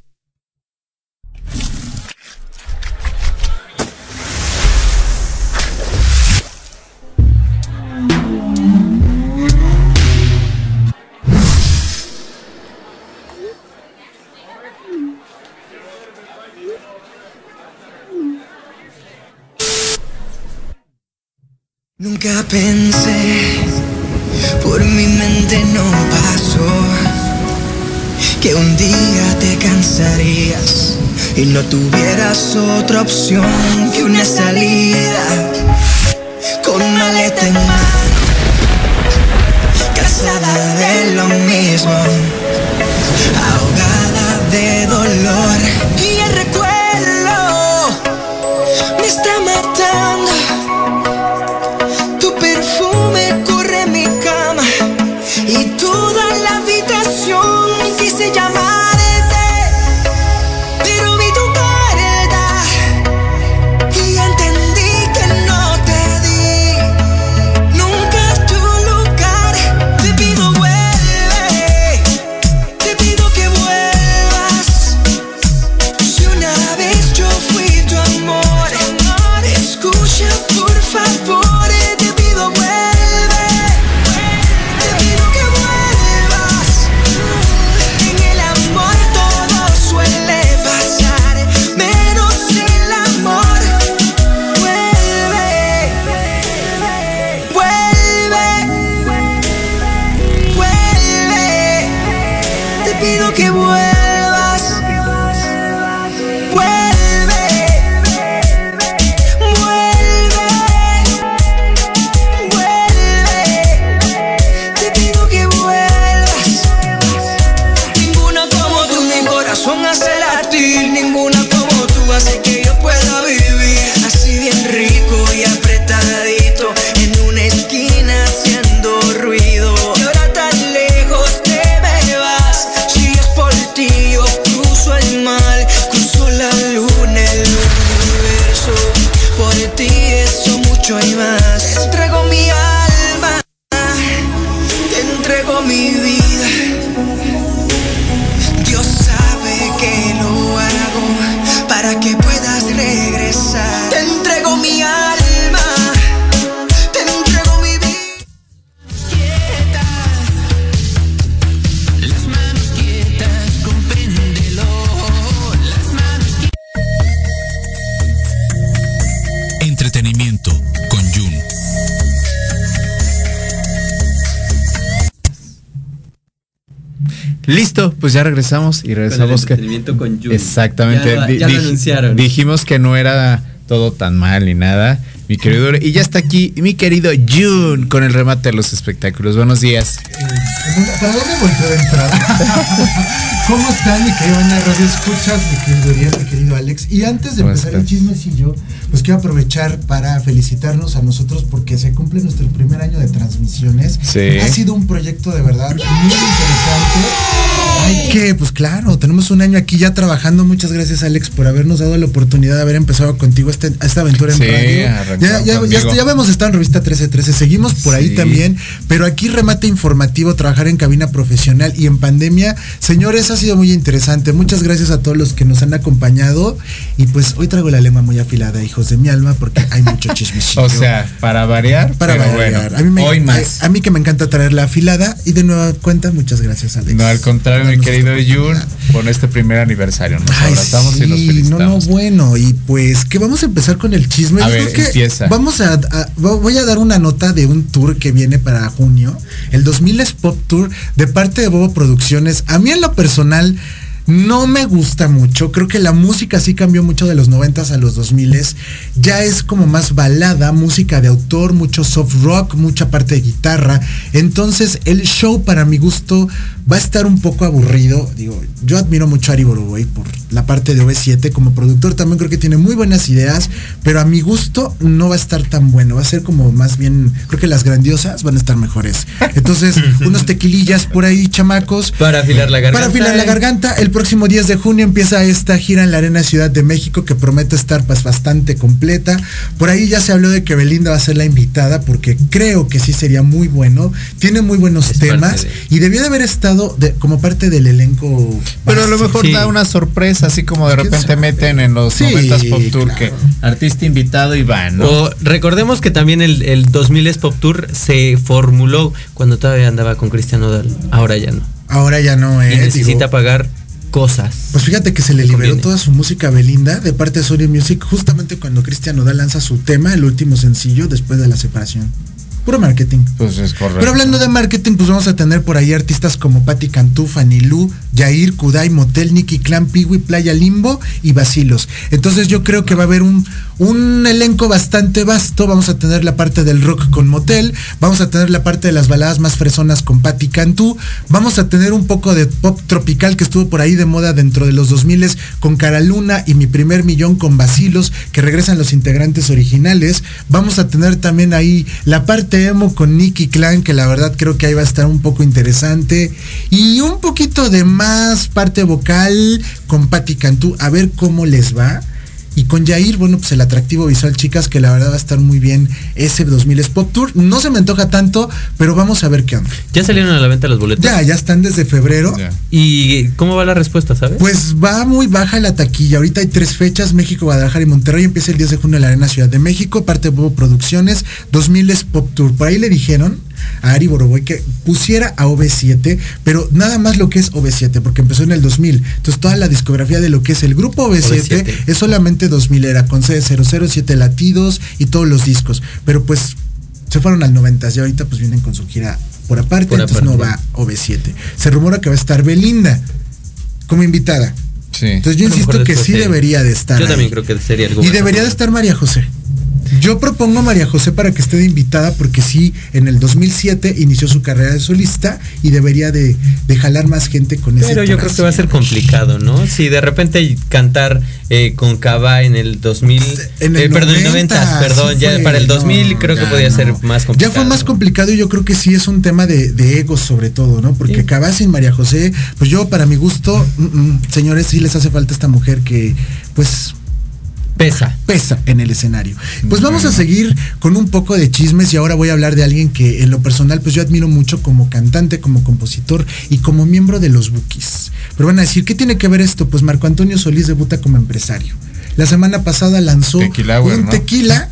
Pensé, por mi mente no pasó, que un día te cansarías y no tuvieras otra opción que una salida con maleta en mano, cansada de lo mismo, ahogada de dolor pues ya regresamos y regresamos que entretenimiento con Jun. exactamente Ya, ya lo anunciaron. dijimos que no era todo tan mal ni nada, mi querido y ya está aquí mi querido Jun con el remate de los espectáculos. Buenos días. ¿Para dónde volvió de entrada? <laughs> ¿Cómo están, mi querido Ana Radio Escuchas, mi querido Uriel, mi querido Alex? Y antes de ¿Cómo empezar el estás? chismecillo, pues quiero aprovechar para felicitarnos a nosotros porque se cumple nuestro primer año de transmisiones. Sí. Ha sido un proyecto de verdad muy interesante. Ay, que, pues claro, tenemos un año aquí ya trabajando. Muchas gracias, Alex, por habernos dado la oportunidad de haber empezado contigo este- esta aventura en Sí, radio. Ya, ya, ya, conmigo. ya habíamos estado en revista 1313, seguimos por ahí Sí. también, pero aquí remate informativo, trabajar en cabina profesional y en pandemia. Señores, ha sido muy interesante. Muchas gracias a todos los que nos han acompañado. Y pues hoy traigo la lengua muy afilada, hijos de mi alma, porque hay mucho <laughs> chismecillo. O sea, para variar, para pero variar. bueno, a, mí me, hoy más. A, a mí que me encanta traer la afilada y de nueva cuenta, muchas gracias, Alex. No, al contrario, mi querido Jun, por este primer aniversario. Nos Ay, abrazamos y nos sí, no, no, felicitamos. bueno, y pues que vamos a empezar con el chisme. A Yo ver, creo que empieza. Vamos a, a- voy a dar una nota de un tour que viene para junio, el 2000 es Pop Tour de parte de Bobo Producciones. A mí en lo personal no me gusta mucho, creo que la música sí cambió mucho de los 90 a los 2000 ya es como más balada, música de autor, mucho soft rock, mucha parte de guitarra. Entonces el show para mi gusto va a estar un poco aburrido. Digo, yo admiro mucho a Ari Boroboy por la parte de OV7 como productor. También creo que tiene muy buenas ideas, pero a mi gusto no va a estar tan bueno. Va a ser como más bien, creo que las grandiosas van a estar mejores. Entonces, <laughs> unos tequilillas por ahí, chamacos. Para afilar la garganta. Para afilar la garganta. El próximo 10 de junio empieza esta gira en la Arena Ciudad de México que promete estar pues bastante completa. Por ahí ya se habló de que Belinda va a ser la invitada porque creo que sí sería muy bueno. Tiene muy buenos temas y debió de haber estado de- como parte del elenco. Pero a lo mejor Sí. da una sorpresa, así como de repente meten en los Sí, 90s Pop Tour que artista invitado y va, ¿no? O recordemos que también el, el 2000 es Pop Tour se formuló cuando todavía andaba con Cristian Nodal. Ahora ya no. Ahora ya no y es. necesita pagar cosas. Pues fíjate que se le liberó toda su música a Belinda de parte de Sony Music justamente cuando Cristian Nodal lanza su tema, el último sencillo después de la separación. Puro marketing. Pues es correcto. Pero hablando de marketing, pues vamos a tener por ahí artistas como Patti Cantú, Fanny Lu, Jair, Kudai, Motel, Nicky Clan, Piwi, Playa Limbo y Basilos. Entonces yo creo que va a haber un, un elenco bastante vasto. Vamos a tener la parte del rock con Motel, vamos a tener la parte de las baladas más fresonas con Patti Cantú, vamos a tener un poco de pop tropical que estuvo por ahí de moda dentro de los 2000 con Cara Luna y Mi Primer Millón con Basilos, que regresan los integrantes originales. Vamos a tener también ahí la parte emo con Nicky Clan, que la verdad creo que ahí va a estar un poco interesante. Y un poquito de más parte vocal con Patti Cantú, a ver cómo les va. Y con Jair, bueno, pues el atractivo visual, chicas, que la verdad va a estar muy bien ese 2000 Pop Tour. No se me antoja tanto, pero vamos a ver qué onda. ¿Ya salieron a la venta los boletos? Ya, ya están desde febrero. ¿Y cómo va la respuesta, sabes? Pues va muy baja la taquilla. Ahorita hay tres fechas, México, Guadalajara y Monterrey. Empieza el 10 de junio en la Arena Ciudad de México, parte de Bobo Producciones, 2000 es Pop Tour. Por ahí le dijeron a Ari Boroboy que pusiera a OV7, pero nada más lo que es OV7, porque empezó en el 2000. Entonces toda la discografía de lo que es el grupo OV7, OV7. es solamente 2000 era, con C007 latidos y todos los discos. Pero pues se fueron al 90 y ahorita pues vienen con su gira por aparte, Por entonces no va aparte. OV7. Se rumora que va a estar Belinda como invitada. Sí. Entonces yo insisto que sí de- debería de estar. Yo ahí. también creo que sería algo Y debería de estar María José. Yo propongo a María José para que esté de invitada porque sí, en el 2007 inició su carrera de solista y debería de, de jalar más gente con ese Pero yo creo que va a ser complicado, ¿no? Si de repente cantar eh, con Cava en el 2000, En eh, el perdón, en 90, 90, perdón, sí ya fue, para el 2000 no, creo que ya podía no. ser más Ya complicado. fue más complicado y yo creo que sí es un tema de, de egos sobre todo, ¿no? Porque acaba sin María José, pues yo para mi gusto, mm, mm, señores, sí les hace falta esta mujer que pues pesa. Pesa en el escenario. Pues vamos a seguir con un poco de chismes y ahora voy a hablar de alguien que en lo personal pues yo admiro mucho como cantante, como compositor y como miembro de los Bookies. Pero van a decir, ¿qué tiene que ver esto? Pues Marco Antonio Solís debuta como empresario. La semana pasada lanzó Tequila un ¿no? tequila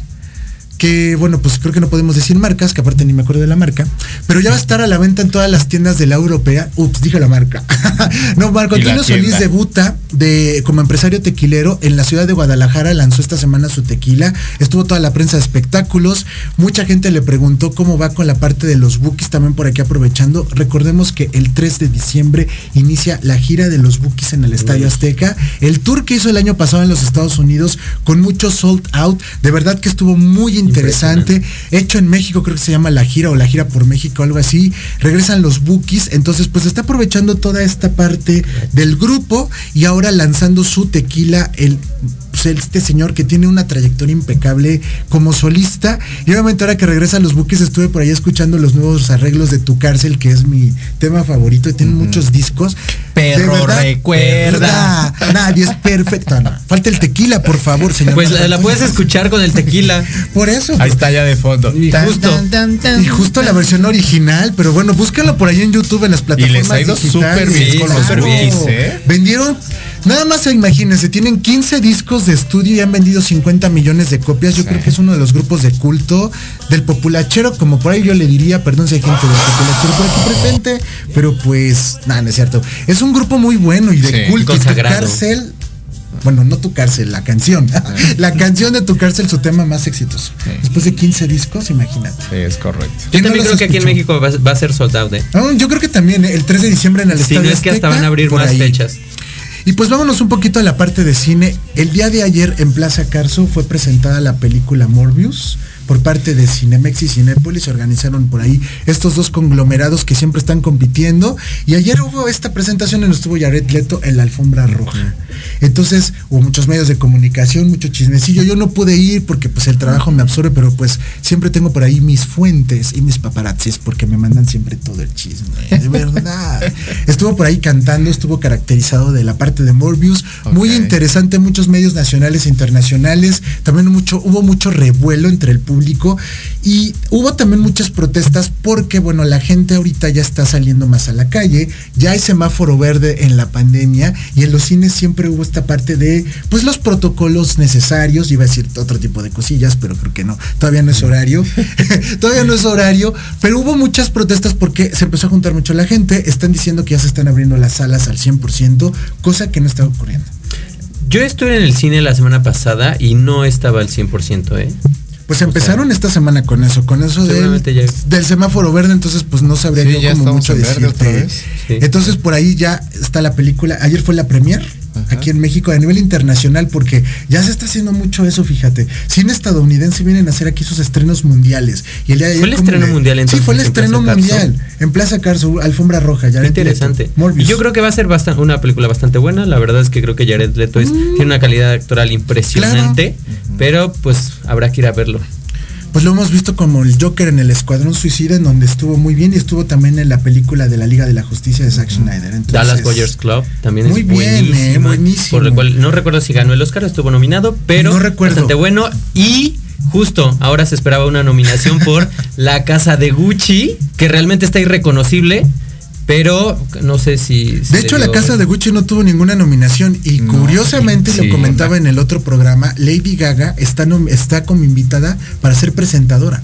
que bueno, pues creo que no podemos decir marcas, que aparte ni me acuerdo de la marca, pero ya va a estar a la venta en todas las tiendas de la europea. Ups, dije la marca. <laughs> no, Marco Antonio Solís debuta de, como empresario tequilero en la ciudad de Guadalajara, lanzó esta semana su tequila, estuvo toda la prensa de espectáculos, mucha gente le preguntó cómo va con la parte de los bookies, también por aquí aprovechando, recordemos que el 3 de diciembre inicia la gira de los bookies en el Estadio Azteca, el tour que hizo el año pasado en los Estados Unidos con mucho sold out, de verdad que estuvo muy interesante, hecho en México, creo que se llama la gira o la gira por México, algo así, regresan los bookies, entonces pues está aprovechando toda esta parte del grupo y ahora lanzando su tequila, el este señor que tiene una trayectoria impecable como solista y obviamente ahora que regresa a los buques estuve por ahí escuchando los nuevos arreglos de Tu Cárcel que es mi tema favorito y tiene muchos discos verdad, recuerda. nadie es perfecto no, falta el tequila por favor señor Pues la, la puedes escuchar con el tequila. <laughs> por eso Ahí está ya de fondo. Y Tan, justo. tan, tan, tan. y justo la versión original, pero bueno, búscalo por ahí en YouTube en las plataformas les ha ido digitales. súper bien con los Claro. bookies, ¿eh? Vendieron, nada más imagínense, tienen 15 discos de estudio y han vendido 50 millones de copias. Yo creo que es uno de los grupos de culto del populachero, como por ahí yo le diría, perdón si hay gente del populachero por aquí presente, pero pues, nada, no es cierto. Es un grupo muy bueno y de Sí, culto. Y tu consagrado. cárcel, bueno, no tu cárcel, la canción. <laughs> la canción de tu cárcel, su tema más exitoso. Sí. Después de 15 discos, imagínate. Sí, es correcto. Yo ¿Quién no también los creo que aquí en? México va, va a ser sold out, ¿eh? Ah, yo creo que también, ¿eh? el 3 de diciembre en el Si Estadio no es que hasta Azteca, van a abrir más ahí. fechas. Y pues vámonos un poquito a la parte de cine. El día de ayer en Plaza Carso fue presentada la película Morbius, por parte de Cinemex y Cinépolis, organizaron por ahí estos dos conglomerados que siempre están compitiendo. Y ayer hubo esta presentación en estuvo Jared Leto en la alfombra roja. Entonces hubo muchos medios de comunicación, mucho chismecillo. Yo no pude ir porque pues el trabajo me absorbe, pero pues siempre tengo por ahí mis fuentes y mis paparazzis porque me mandan siempre todo el chisme. De <laughs> verdad. estuvo por ahí cantando, estuvo caracterizado de la parte de Morbius. Muy interesante, muchos medios nacionales e internacionales. También mucho, hubo mucho revuelo entre el público y hubo también muchas protestas porque, bueno, la gente ahorita ya está saliendo más a la calle, ya hay semáforo verde en la pandemia y en los cines siempre hubo esta parte de, pues, los protocolos necesarios, iba a decir otro tipo de cosillas, pero creo que no, todavía no es horario, <laughs> todavía no es horario, pero hubo muchas protestas porque se empezó a juntar mucho la gente, están diciendo que ya se están abriendo las salas al 100%, cosa que no está ocurriendo. Yo estuve en el cine la semana pasada y no estaba al 100%, ¿eh? Pues empezaron esta semana con eso, con eso del, semáforo verde, entonces pues no sabría Sí, yo como mucho decirte. Entonces por ahí ya está la película. Ayer fue la premier aquí en México a nivel internacional porque ya se está haciendo mucho eso, fíjate. Cine estadounidense vienen a hacer aquí sus estrenos mundiales. Y el día de ¿Fue ayer el como estreno mundial, Sí, entonces, fue el en estreno Plaza Carso? mundial en Plaza Carso, alfombra roja. Jared interesante. Leto, yo creo que va a ser bastan- una película bastante buena. La verdad es que creo que Jared Leto es- tiene una calidad actoral impresionante. Pero pues habrá que ir a verlo. Pues lo hemos visto como el Joker en el Escuadrón Suicida, en donde estuvo muy bien y estuvo también en la película de la Liga de la Justicia de Zack Snyder. Entonces, Dallas Boyers Club también Muy es bien, eh, buenísimo. Por lo cual no recuerdo si ganó el Oscar, estuvo nominado, pero No recuerdo. bastante bueno. Y justo ahora se esperaba una nominación por <laughs> La Casa de Gucci, que realmente está irreconocible, pero no sé si. De hecho, la casa de Gucci no tuvo ninguna nominación y curiosamente Sí. lo comentaba en el otro programa, Lady Gaga está, está como invitada para ser presentadora,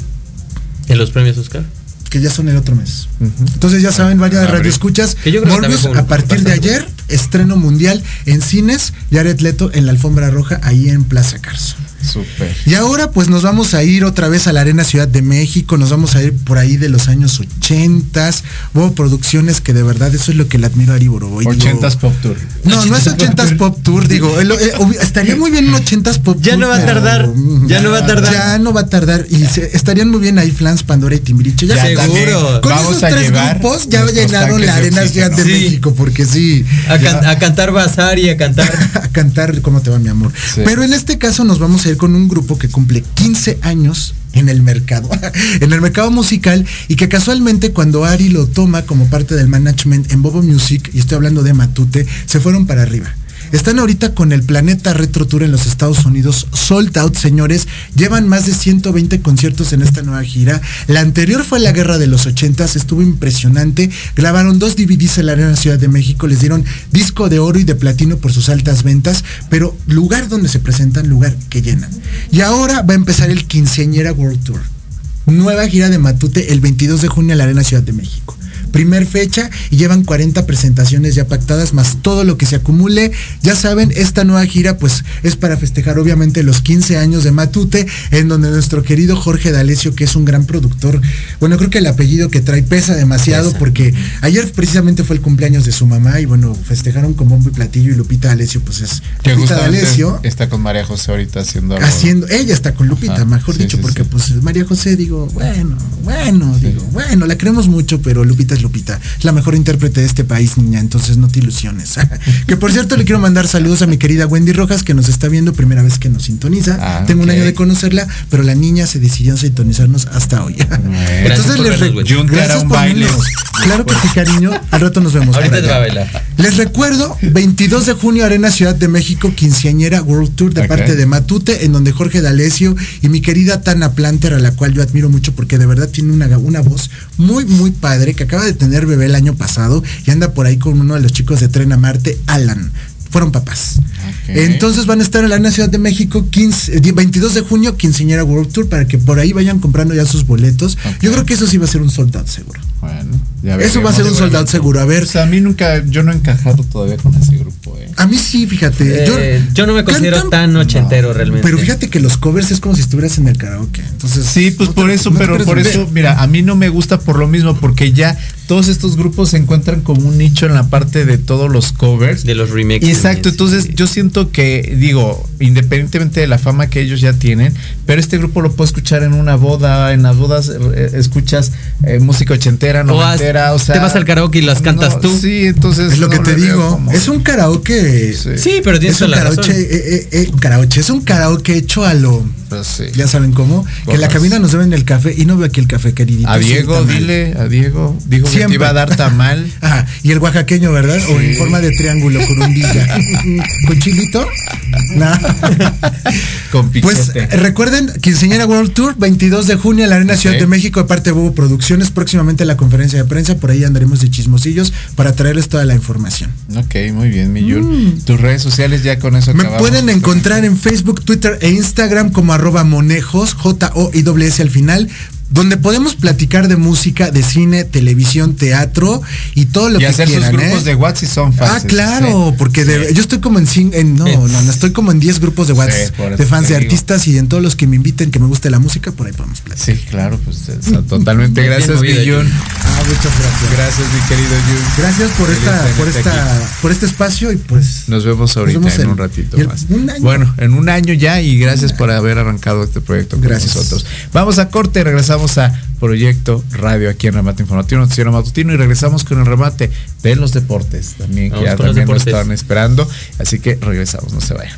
En los premios Oscar. que ya son el otro mes. Entonces ya saben, varias Abril. radioescuchas. Que yo creo que Morbius, a partir de ayer, estreno mundial en cines, Jared Leto en la alfombra roja ahí en Plaza Carso. Súper. Y ahora pues nos vamos a ir otra vez a la Arena Ciudad de México, nos vamos a ir por ahí de los años 80 Hubo producciones que de verdad eso es lo que le admiro a Ari Boroboy. digo- 80s Pop Tour. No, no es 80s Pop Tour, digo, el- eh, estaría muy bien un 80s Pop Ya Tour. no va a tardar, ya no va a tardar. Ya no va a tardar y se- estarían muy bien ahí Flans, Pandora y Timbiriche. Ya, Ya también. seguro. Con Vamos esos a tres grupos ya llenaron la de Arena Ciudad de. Sí. México porque sí. A, ya- can- a cantar Bazar y a cantar. <laughs> a cantar cómo te va mi amor. Sí. Pero en este caso nos vamos a ir con un grupo que cumple 15 años en el mercado, <laughs> en el mercado musical y que casualmente cuando Ari lo toma como parte del management en Bobo Music, y estoy hablando de Matute, se fueron para arriba. Están ahorita con el Planeta Retro Tour en los Estados Unidos, sold out, señores. Llevan más de 120 conciertos en esta nueva gira. La anterior fue la Guerra de los 80, estuvo impresionante. Grabaron dos DVDs en la Arena Ciudad de México, les dieron disco de oro y de platino por sus altas ventas, pero lugar donde se presentan, lugar que llenan. Y ahora va a empezar el Quinceañera World Tour. Nueva gira de Matute el 22 de junio en la Arena Ciudad de México. Primer fecha y llevan 40 presentaciones ya pactadas más todo lo que se acumule. Ya saben, esta nueva gira pues es para festejar obviamente los 15 años de Matute, en donde nuestro querido Jorge D'Alessio, que es un gran productor, bueno, creo que el apellido que trae pesa demasiado Pesa. porque ayer precisamente fue el cumpleaños de su mamá y bueno, festejaron con bombo y platillo y Lupita D'Alessio pues es Que Lupita D'Alessio está con María José ahorita haciendo algo. haciendo, ella está con Lupita, Ajá, mejor sí, dicho, sí, porque sí. pues María José, digo, bueno, bueno, digo, bueno, la queremos mucho, pero Lupita es Lupita, la mejor intérprete de este país, niña, entonces no te ilusiones. <laughs> que por cierto, le quiero mandar saludos a mi querida Wendy Rojas, que nos está viendo primera vez que nos sintoniza. Ah, Tengo un año de conocerla, pero la niña se decidió a sintonizarnos hasta hoy. Por les vernos, re- Wendy. Jun te hará gracias por baile. Claro que sí, cariño. Al rato nos vemos. Ahorita te va a bailar. Les recuerdo, 22 de junio, Arena Ciudad de México, quinceañera World Tour de parte de Matute, en donde Jorge D'Alessio y mi querida Tana Planter, a la cual yo admiro mucho porque de verdad tiene una, una voz muy, muy padre, que acaba de tener bebé el año pasado y anda por ahí con uno de los chicos de Tren a Marte, Alan. Fueron papás. Entonces van a estar en la Ciudad de México 15, eh, 22 de junio, quinceañera World Tour, para que por ahí vayan comprando ya sus boletos. Yo creo que eso sí va a ser un soldado seguro. Bueno, ya Eso va a ser un soldado seguro. A ver, O sea, a mí nunca, yo no he encajado todavía con ese grupo, eh. a mí sí, fíjate. Eh, yo no me considero cantan- tan ochentero realmente. Pero fíjate que los covers es como si estuvieras en el karaoke. Entonces. Sí, pues no por te- eso, no pero por eso, mira, a mí no me gusta por lo mismo, porque ya todos estos grupos se encuentran como un nicho en la parte de todos los covers. De los remakes. Exacto, entonces yo siento que, digo, independientemente de la fama que ellos ya tienen, pero este grupo lo puedo escuchar en una boda, en las bodas eh, escuchas eh, música ochentera, noventera, o, sea. Te vas al karaoke y las cantas no, tú. Sí, entonces. Es lo que te digo. como- Es un karaoke. Sí, pero tienes es un la karaoke, razón. eh, eh, eh, karaoke. Es un karaoke hecho a lo. Pues sí. Ya saben cómo. Que en la cabina nos deben el café y no veo aquí el café, queridito. A Diego, dile, a Diego, dijo que te Siempre. iba a dar tamal. <laughs> Ajá, y el oaxaqueño, ¿verdad? O en forma de triángulo, corumbilla. <laughs> ¿Con chilito? No. Con Pues piquete. recuerden, Quinceañera World Tour, 22 de junio en la Arena Ciudad de México, de parte de Bobo Producciones, próximamente la conferencia de prensa, por ahí andaremos de chismosillos para traerles toda la información. Ok, muy bien, mi Jun. Tus redes sociales ya con eso Me acabamos. pueden encontrar en Facebook, Twitter e Instagram como arroba monejos, J-O-I-S al final, donde podemos platicar de música, de cine, televisión, teatro y todo lo y que hacer quieran. sus grupos ¿eh? de WhatsApp si son Ah, fáciles. claro, porque de- yo estoy como en, en no, no, no, estoy como en 10 grupos de WhatsApp de fans de digo. artistas y en todos los que me inviten que me guste la música, por ahí podemos platicar. Sí, claro, pues o sea, totalmente. Gracias, mi Jun. Ah, muchas gracias. Gracias, mi querido Jun. Gracias por Feliz esta, por esta, aquí. por este espacio y pues Nos vemos ahorita vemos en en- un ratito el- más. un año. Bueno, en un año ya y gracias por haber arrancado este proyecto con Gracias. nosotros. Vamos a corte, regresamos a Proyecto Radio aquí en Remate Informativo, Noticiero Matutino y regresamos con el remate de los deportes también, que ya también nos deportes. estaban esperando. Así que regresamos, no se vayan.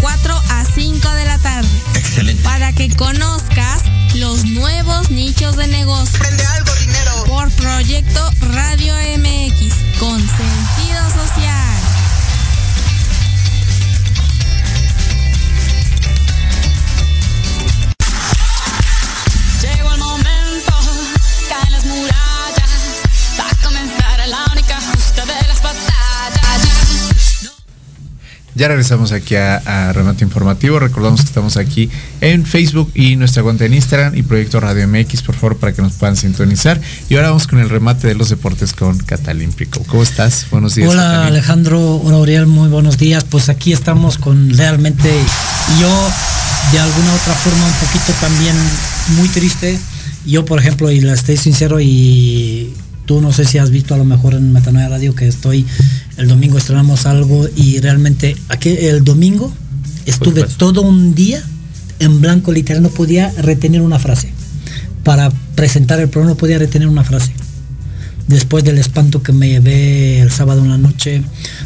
4 a 5 de la tarde. Excelente. Para que conozcas los nuevos nichos de negocio. Prende algo, dinero. Por Proyecto Radio MX. Con Ya regresamos aquí a, a Remate Informativo. Recordamos que estamos aquí en Facebook y nuestra cuenta en Instagram y Proyecto Radio MX, por favor, para que nos puedan sintonizar. Y ahora vamos con el remate de los deportes con Catalín Pico. ¿Cómo estás? Buenos días. Hola Catalín. Alejandro, hola Uriel, muy buenos días. Pues aquí estamos con realmente yo de alguna otra forma un poquito también muy triste. Yo por ejemplo, y la estoy sincero y tú no sé si has visto a lo mejor en Metanoia Radio que estoy, el domingo estrenamos algo y realmente aquí el domingo estuve todo un día en blanco literal, no podía retener una frase. Para presentar el programa no podía retener una frase después del espanto que me llevé el sábado en la noche,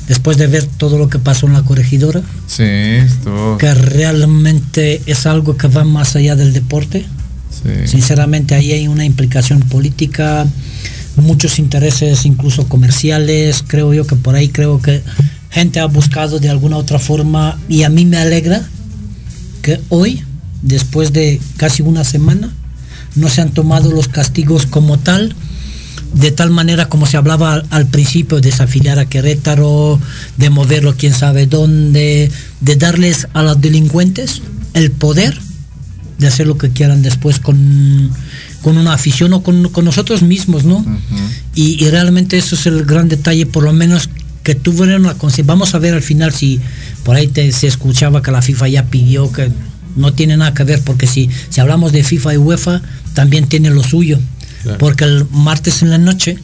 después de ver todo lo que pasó en la corregidora, Sí, que realmente es algo que va más allá del deporte. sí. Sinceramente ahí hay una implicación política, muchos intereses incluso comerciales, creo yo que por ahí creo que gente ha buscado de alguna otra forma y a mí me alegra que hoy, después de casi una semana, no se han tomado los castigos como tal, de tal manera como se hablaba al, principio, desafiliar a Querétaro, de moverlo quién sabe dónde, de darles a los delincuentes el poder de hacer lo que quieran después con, con una afición o con, con nosotros mismos, ¿no? y, y realmente eso es el gran detalle, por lo menos que tuvieron la conciencia. Vamos a ver al final si por ahí te- se escuchaba que la FIFA ya pidió que no tiene nada que ver, porque si, si hablamos de FIFA y UEFA, también tiene lo suyo. Claro. Porque el martes en la noche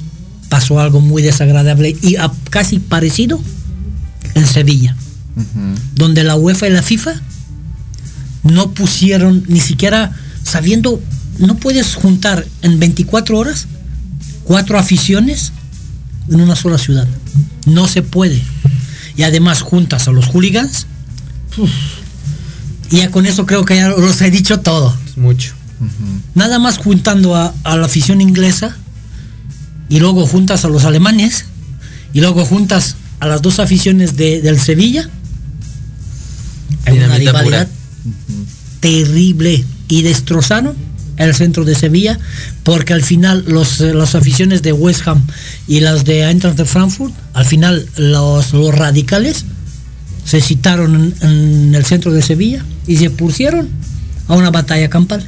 pasó algo muy desagradable y a- casi parecido en Sevilla, donde la UEFA y la FIFA no pusieron ni siquiera sabiendo, no puedes juntar en 24 horas cuatro aficiones en una sola ciudad. No se puede. Y además juntas a los hooligans. uf, y ya con eso creo que ya los he dicho todo. Mucho. Nada más juntando a, a la afición inglesa y luego juntas a los alemanes y luego juntas a las dos aficiones de- del Sevilla. Hay una rivalidad terrible y destrozaron el centro de Sevilla porque al final los, eh, las aficiones de West Ham y las de Eintracht de Frankfurt, al final los, los radicales se citaron en, en el centro de Sevilla y se pusieron a una batalla campal.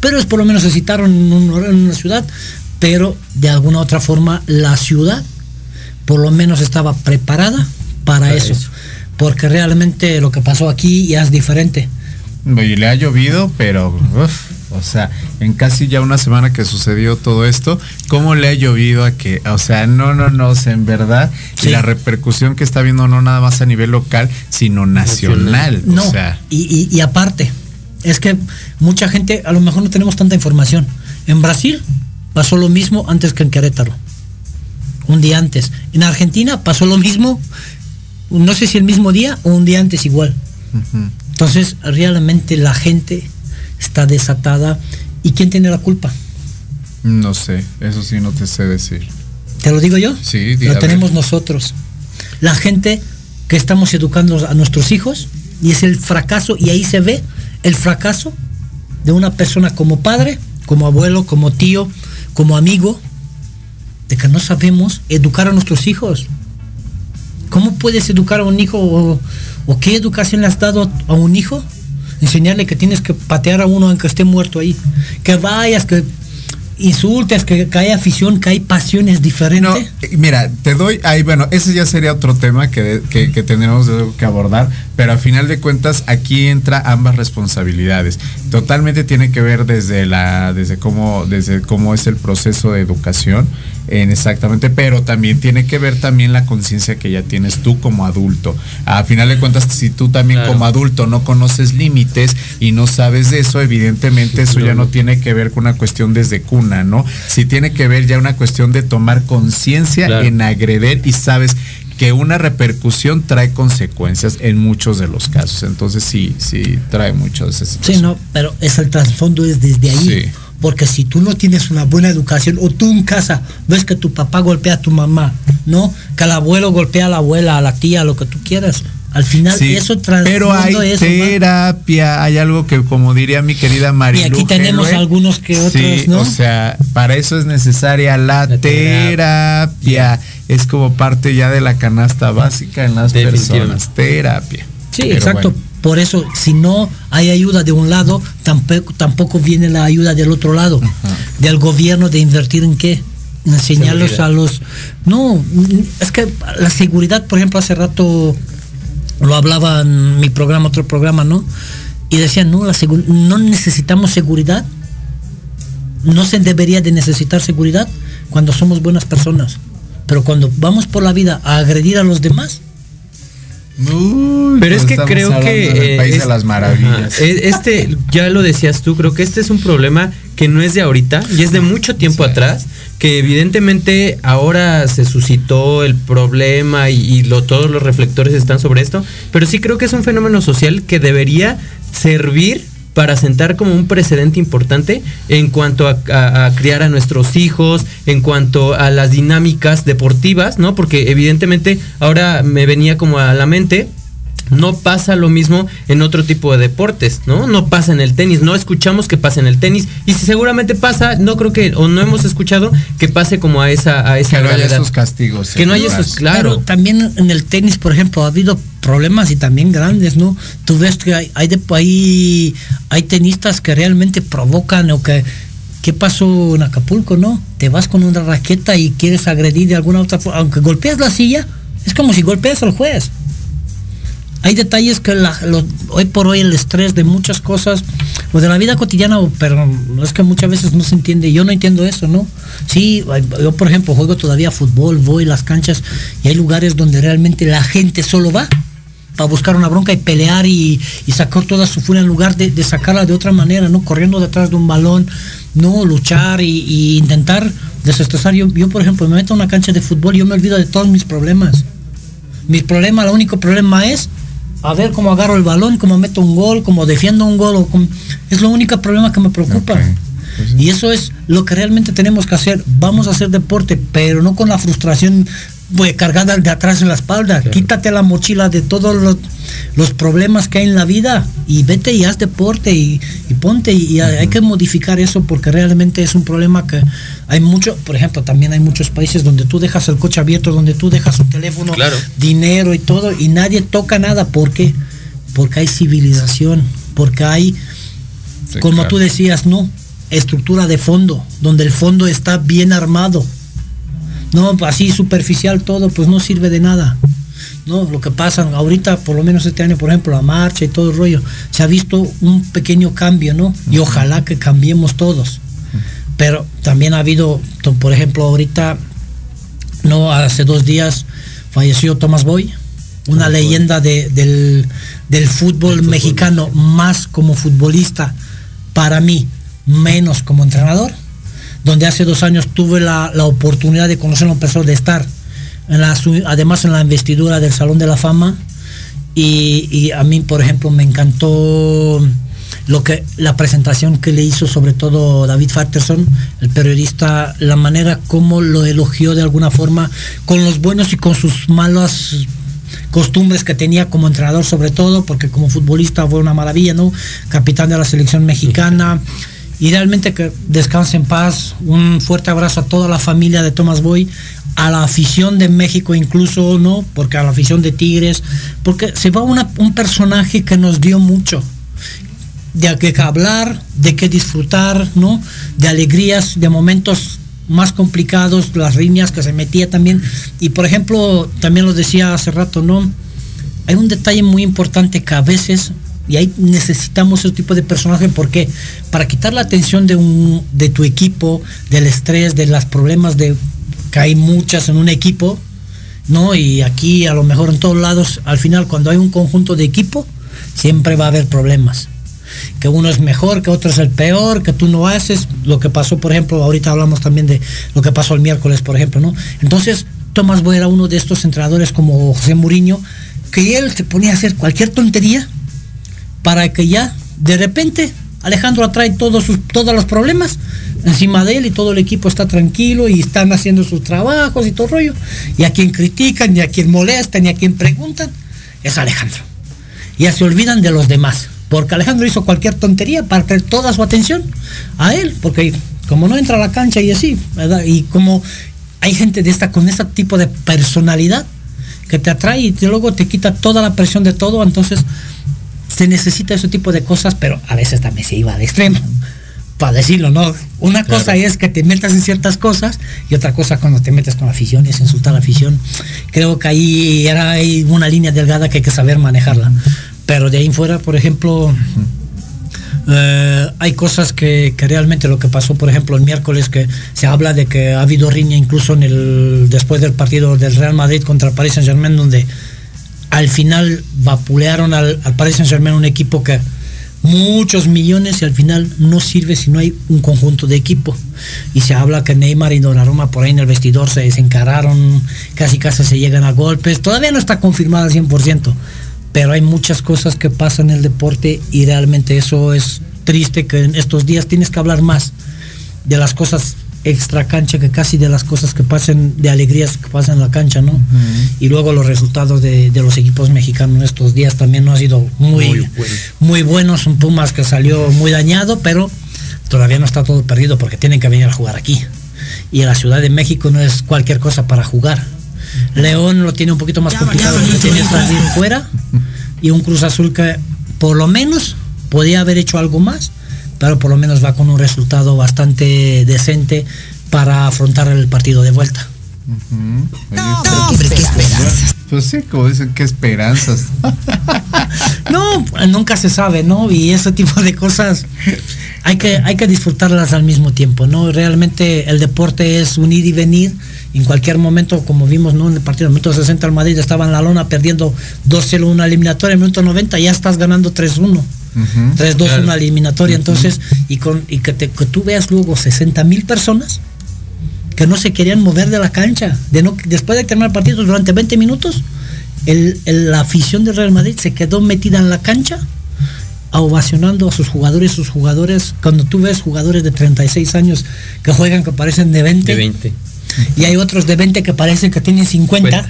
Pero es por lo menos se citaron en, un- en una ciudad, pero de alguna otra forma la ciudad por lo menos estaba preparada para, Para eso. eso. Porque realmente lo que pasó aquí ya es diferente. Y le ha llovido, pero, uf, o sea, en casi ya una semana que sucedió todo esto, ¿cómo le ha llovido a que, o sea, no, no, no, o sea, en verdad, y la repercusión que está viendo no nada más a nivel local, sino nacional, No, o sea, y, y- y aparte, es que mucha gente, a lo mejor no tenemos tanta información. En Brasil pasó lo mismo antes que en Querétaro. Un día antes. En Argentina pasó lo mismo, no sé si el mismo día o un día antes igual. Entonces, realmente la gente está desatada. ¿Y quién tiene la culpa? no sé, eso sí no te sé decir. ¿Te lo digo yo? Sí, Lo tenemos nosotros. La gente que estamos educando a nuestros hijos y es el fracaso, y ahí se ve el fracaso de una persona como padre, como abuelo, como tío, como amigo, de que no sabemos educar a nuestros hijos. ¿Cómo puedes educar a un hijo o, o qué educación le has dado a un hijo? Enseñarle que tienes que patear a uno aunque esté muerto ahí. Que vayas, que insultes, que, que hay afición, que hay pasiones diferentes. Eh, Mira, te doy ahí, bueno, ese ya sería otro tema que, que, que que abordar, pero a final de cuentas aquí entra ambas responsabilidades. Totalmente tiene que ver desde la, desde cómo, desde cómo es el proceso de educación, en exactamente, pero también tiene que ver también la conciencia que ya tienes tú como adulto. A final de cuentas, si tú también como adulto no conoces límites y no sabes de eso, evidentemente eso ya no tiene que ver con una cuestión desde cuna, ¿no? Si tiene que ver ya una cuestión de tomar conciencia Claro. en agreder y sabes que una repercusión trae consecuencias en muchos de los casos. Entonces sí, sí trae mucho de ese Sí, no, pero es el trasfondo es desde ahí. Sí. Porque si tú no tienes una buena educación o tú en casa ves que tu papá golpea a tu mamá, ¿no? Que el abuelo golpea a la abuela, a la tía, lo que tú quieras. Al final Sí, eso pero hay terapia, hay algo que como diría mi querida María. Y aquí tenemos algunos que otros, sí, ¿no? O sea, para eso es necesaria la, terapia. Es como parte ya de la canasta básica en las personas. Terapia. Sí, Pero exacto. bueno. Por eso, si no hay ayuda de un lado, tampoco, tampoco viene la ayuda del otro lado. Del gobierno de invertir en qué? En enseñarlos a los... No, es que la seguridad, por ejemplo, hace rato lo hablaba en mi programa, otro programa, ¿no? Y decían, no, no necesitamos seguridad. No se debería de necesitar seguridad cuando somos buenas personas. Pero cuando vamos por la vida a agredir a los demás, Pero es que creo que del eh, de las maravillas. E- Este, ya lo decías tú, creo que este es un problema que no es de ahorita y es de mucho tiempo atrás, que evidentemente ahora se suscitó el problema y, y lo- todos los reflectores están sobre esto, pero sí creo que es un fenómeno social que debería servir para sentar como un precedente importante en cuanto a, criar a nuestros hijos, en cuanto a las dinámicas deportivas, ¿no? Porque evidentemente ahora me venía como a la mente no pasa lo mismo en otro tipo de deportes, ¿no? No pasa en el tenis, no escuchamos que pasa en el tenis y si seguramente pasa, no creo que o no hemos escuchado que pase como a esa a esa Que no haya esos castigos. Que no haya Claro. esos, claro. Pero también en el tenis, por ejemplo, ha habido problemas y también grandes, ¿no? Tú ves que hay, hay, de- hay, hay tenistas que realmente provocan o que... ¿Qué pasó en Acapulco, no? Te vas con una raqueta y quieres agredir de alguna otra forma. Aunque golpeas la silla, es como si golpeas al juez. Hay detalles que hoy por hoy el estrés de muchas cosas lo de la vida cotidiana, pero es que muchas veces no se entiende, yo no entiendo eso, ¿no? Sí, yo por ejemplo juego todavía fútbol, voy a las canchas y hay lugares donde realmente la gente solo va para buscar una bronca y pelear y, sacar toda su furia en lugar de, de sacarla de otra manera, ¿no? Corriendo detrás de un balón, no luchar y, y intentar desestresar. Yo, yo, por ejemplo, me meto a una cancha de fútbol y yo me olvido de todos mis problemas. Mi problema, el único problema es a ver cómo agarro el balón, cómo meto un gol, cómo defiendo un gol. O cómo- es lo único problema que me preocupa. Y eso es lo que realmente tenemos que hacer. Vamos a hacer deporte, pero no con la frustración pues, cargada de atrás en la espalda. Quítate la mochila de todos los, los problemas que hay en la vida y vete y haz deporte y, y ponte. Y, y hay que modificar eso porque realmente es un problema que hay mucho. Por ejemplo, también hay muchos países donde tú dejas el coche abierto, donde tú dejas un teléfono, Claro. dinero y todo, y nadie toca nada. ¿Por qué? Porque hay civilización, porque hay Sí, como claro. tú decías, no, estructura de fondo, donde el fondo está bien armado. No, así superficial todo, pues no sirve de nada. No, lo que pasa ahorita, por lo menos este año, por ejemplo, la marcha y todo el rollo, se ha visto un pequeño cambio, ¿no? Y ojalá que cambiemos todos. Pero también ha habido, por ejemplo, ahorita, no, hace dos días falleció Thomas Boy, una leyenda de- del, del fútbol mexicano, más como futbolista, para mí, menos como entrenador, donde hace dos años tuve la, la oportunidad de conocerlo en persona, de estar, además en la investidura del Salón de la Fama, y, a mí, por ejemplo, me encantó lo que la presentación que le hizo sobre todo David Fatterson, el periodista, la manera como lo elogió de alguna forma, con los buenos y con sus malas costumbres que tenía como entrenador sobre todo, porque como futbolista fue una maravilla, ¿no? Capitán de la selección mexicana. <laughs> realmente que descanse en paz. Un fuerte abrazo a toda la familia de Thomas Boy, a la afición de México incluso, ¿no? Porque a la afición de Tigres, porque se va un personaje que nos dio mucho de qué hablar, de qué disfrutar, ¿no? De alegrías, de momentos más complicados, las riñas que se metía también. Y por ejemplo, también lo decía hace rato, ¿no? Hay un detalle muy importante que a veces, y ahí necesitamos ese tipo de personaje, porque para quitar la atención de, un, de tu equipo, del estrés, de los problemas de que hay muchas en un equipo, ¿no? Y aquí a lo mejor en todos lados, al final cuando hay un conjunto de equipo, siempre va a haber problemas que uno es mejor, que otro es el peor, que tú no haces, lo que pasó, por ejemplo, ahorita hablamos también de lo que pasó el miércoles, por ejemplo, ¿no? Entonces, Tomás Boy era uno de estos entrenadores como José Mourinho, que él se ponía a hacer cualquier tontería para que ya, de repente, Alejandro atrae todos, sus, todos los problemas encima de él y todo el equipo está tranquilo y están haciendo sus trabajos y todo rollo. Y a quien critican, ni a quien molestan, ni a quien preguntan, es Alejandro. Ya se olvidan de los demás. Porque Alejandro hizo cualquier tontería para traer toda su atención a él. Porque como no entra a la cancha y así, ¿verdad? Y como hay gente de esta, con este tipo de personalidad que te atrae y luego te quita toda la presión de todo, entonces se necesita ese tipo de cosas, pero a veces también se iba al extremo, para decirlo, ¿no? Una cosa es que te metas en ciertas cosas y otra cosa cuando te metes con la afición y es insultar a la afición. Creo que ahí era ahí una línea delgada que hay que saber manejarla. Pero de ahí en fuera, por ejemplo, eh, hay cosas que, que realmente lo que pasó, por ejemplo, el miércoles, que se habla de que ha habido riña incluso en el después del partido del Real Madrid contra el Paris Saint Germain, donde al final vapulearon al, al Paris Saint Germain, un equipo que muchos millones y al final no sirve si no hay un conjunto de equipo. Y se habla que Neymar y Donnarumma por ahí en el vestidor se desencararon, casi casi se llegan a golpes. Todavía no está confirmado al 100%, pero hay muchas cosas que pasan en el deporte y realmente eso es triste que en estos días tienes que hablar más de las cosas extra cancha que casi de las cosas que pasen, de alegrías que pasan en la cancha, ¿no? Y luego los resultados de, de los equipos mexicanos en estos días también no ha sido muy, muy, buenos. Un Pumas que salió muy dañado, pero todavía no está todo perdido porque tienen que venir a jugar aquí. Y la Ciudad de México no es cualquier cosa para jugar. León lo tiene un poquito más complicado porque tiene que fuera. Y un Cruz Azul que por lo menos podía haber hecho algo más, pero por lo menos va con un resultado bastante decente para afrontar el partido de vuelta. Hombre, qué esperanzas. Pues sí, como dicen, qué esperanzas. <laughs> No, nunca se sabe, ¿no? Y ese tipo de cosas hay que, hay que disfrutarlas al mismo tiempo, ¿no? Realmente el deporte es unir y venir. En cualquier momento, como vimos, ¿no? En el partido del minuto 60 el Madrid estaba en la lona perdiendo 2-0 una eliminatoria, en el minuto 90 ya estás ganando 3-1. 3-2 una eliminatoria, entonces, y, con, y que, te- que tú veas luego 60 mil personas que no se querían mover de la cancha. De no, después de terminar el partido, durante 20 minutos, el- el- la afición del Real Madrid se quedó metida en la cancha, ovacionando a sus jugadores, sus jugadores. Cuando tú ves jugadores de 36 años que juegan que parecen de 20, De 20. y hay otros de 20 que parecen que tienen 50,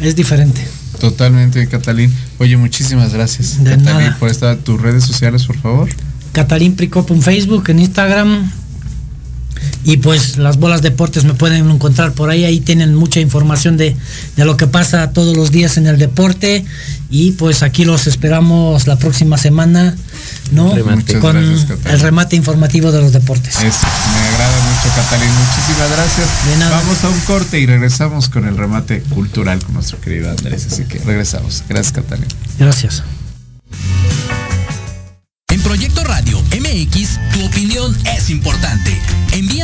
es diferente. Totalmente, Catalín. Oye, muchísimas gracias, De Catalín, nada. por estar tus redes sociales, por favor. Catalín Pricop en Facebook, en Instagram. Y pues las bolas deportes me pueden encontrar por ahí, ahí tienen mucha información de, de lo que pasa todos los días en el deporte. Y pues aquí los esperamos la próxima semana, ¿no? Remate. Con gracias, el remate informativo de los deportes. Mucho, Catalín. Muchísimas gracias. Vamos a un corte y regresamos con el remate cultural con nuestro querido Andrés. Así que regresamos. Gracias, Catalín. Gracias. En Proyecto Radio MX, tu opinión es importante.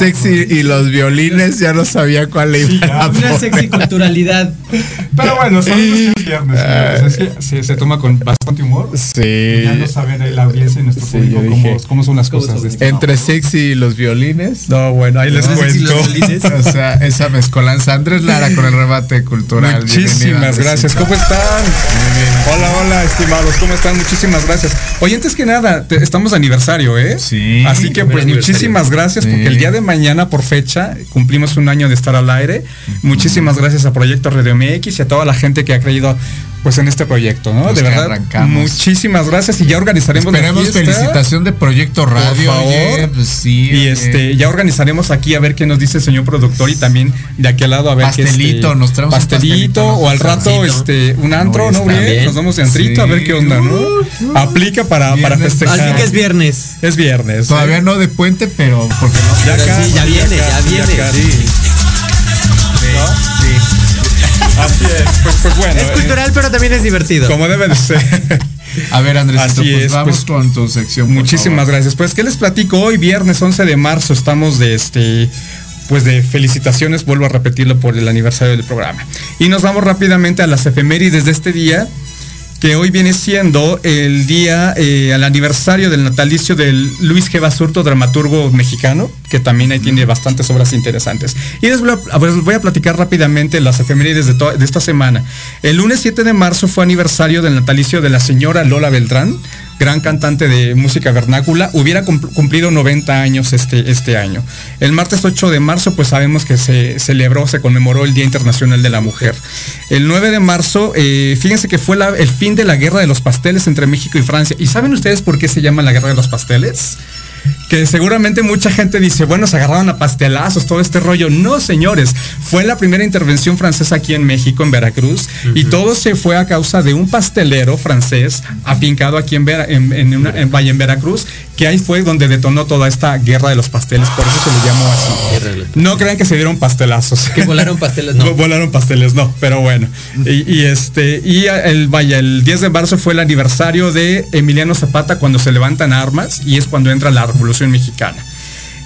Sexy y los violines ya no sabía cuál le iba a Una poner. sexy culturalidad. Pero bueno, son los viernes. Es que se, se toma con bastante humor. Sí. Ya lo saben ahí la audiencia y nuestro Sí, público yo cómo, dije, cómo son las cosas de este Entre sexy y los violines. No, bueno, ahí les No, cuento. <laughs> O sea, esa mezcolanza. Andrés Lara con el remate cultural. Bienvenido, Muchísimas gracias. ¿Cómo están? Hola, hola, estimados. ¿Cómo están? Muchísimas gracias. Oye, antes que nada, te- estamos de aniversario, ¿eh? Sí. Así que, pues, muchísimas gracias, Sí. porque el día de mañana, por fecha, cumplimos un año de estar al aire. Muchísimas gracias a Proyecto Radio MX y a toda la gente que ha creído, pues, en este proyecto, ¿no? De verdad, arrancamos. muchísimas gracias y ya organizaremos Esperemos felicitación de Proyecto Radio. Por favor. oye, pues sí, y oye. este, ya organizaremos aquí a ver qué nos dice el señor productor y también de aquel lado a ver qué Pastelito, este, nos traemos un pastelito, pastelito, o al rato este un antro, ¿no? bien. Nos vamos de antrito a ver qué onda, ¿no? Aplica para, para festejar. Al fin que es viernes. Es viernes. Todavía ¿eh? no de puente, pero porque no. Ya Pero sí, ya viene, ya viene. casi. Así es, pues, pues bueno. Es eh, cultural, pero también es divertido. Como debe de ser. A ver, Andrés, Así pues es, vamos pues, con tu sección. Muchísimas favor. gracias. Pues, ¿qué les platico? Hoy, viernes 11 de marzo, estamos de este. Pues de felicitaciones, vuelvo a repetirlo por el aniversario del programa. Y nos vamos rápidamente a las efemérides de este día, que hoy viene siendo el día, eh, al aniversario del natalicio del Luis G. Basurto, dramaturgo mexicano, que también ahí tiene bastantes obras interesantes. Y les voy a, platicar rápidamente las efemérides de, de esta semana. El lunes 7 de marzo fue aniversario del natalicio de la señora Lola Beltrán, gran cantante de música vernácula, hubiera cum- cumplido 90 años este, este año. El martes 8 de marzo, pues sabemos que se celebró, se conmemoró el Día Internacional de la Mujer. El 9 de marzo, eh, fíjense que fue el fin de la guerra de los pasteles entre México y Francia. ¿Y saben ustedes por qué se llama la guerra de los pasteles? Que seguramente mucha gente dice, bueno, se agarraron a pastelazos, todo este rollo. No, señores, fue la primera intervención francesa aquí en México, en Veracruz, y todo se fue a causa de un pastelero francés afincado aquí en, Vera- en, en una- en Valle, en Veracruz, que ahí fue donde detonó toda esta guerra de los pasteles, por eso se le llamó así. No crean que se dieron pastelazos. Que volaron pasteles, no. <laughs> Volaron pasteles, no, pero bueno. Y, y este, y el, vaya, el 10 de marzo fue el aniversario de Emiliano Zapata cuando se levantan armas y es cuando entra la Revolución Mexicana.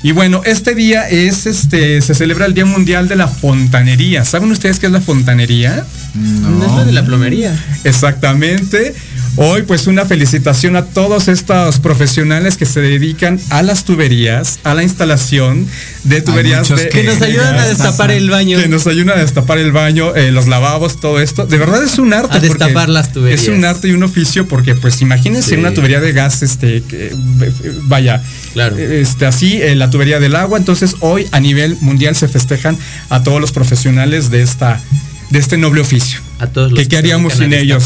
Y bueno, este día es este, se celebra el Día Mundial de la Fontanería. ¿Saben ustedes qué es la fontanería? No es la de la plomería. Exactamente. Hoy pues una felicitación a todos estos profesionales que se dedican a las tuberías, a la instalación de tuberías de- que nos ayudan a destapar el baño. Que nos ayudan a destapar el baño, eh, los lavabos, todo esto. De verdad es un arte. A destapar las tuberías. Es un arte y un oficio porque pues imagínense Sí. una tubería de gas, este, que, eh, vaya, Claro. este, así, eh, la tubería del agua. Entonces hoy a nivel mundial se festejan a todos los profesionales de esta de este noble oficio. A todos los que qué haríamos se sin ellos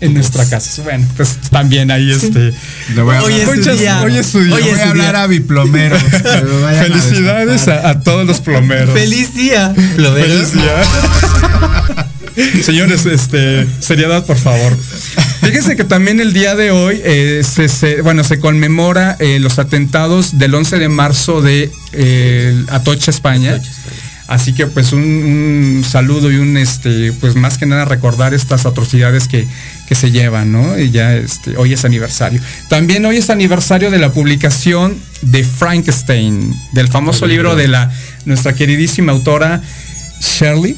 en, nuestra casa. Bueno, pues también ahí este. Le voy a Hoy es Muchas- día. hoy es su día. Hoy Le es voy a hablar día. a que <laughs> vayan a Felicidades a, a todos los plomeros. Feliz día, plomeros. Feliz día. Señores, este, seriedad, por favor. Fíjense que también el día de hoy eh, se, se- bueno, se conmemora eh, los atentados del 11 de marzo de eh, Atocha, España. Así que pues un, saludo y un este, pues más que nada recordar estas atrocidades que, que se llevan, ¿no? Y ya este, hoy es aniversario. También hoy es aniversario de la publicación de Frankenstein, del famoso libro de la nuestra queridísima autora Shirley.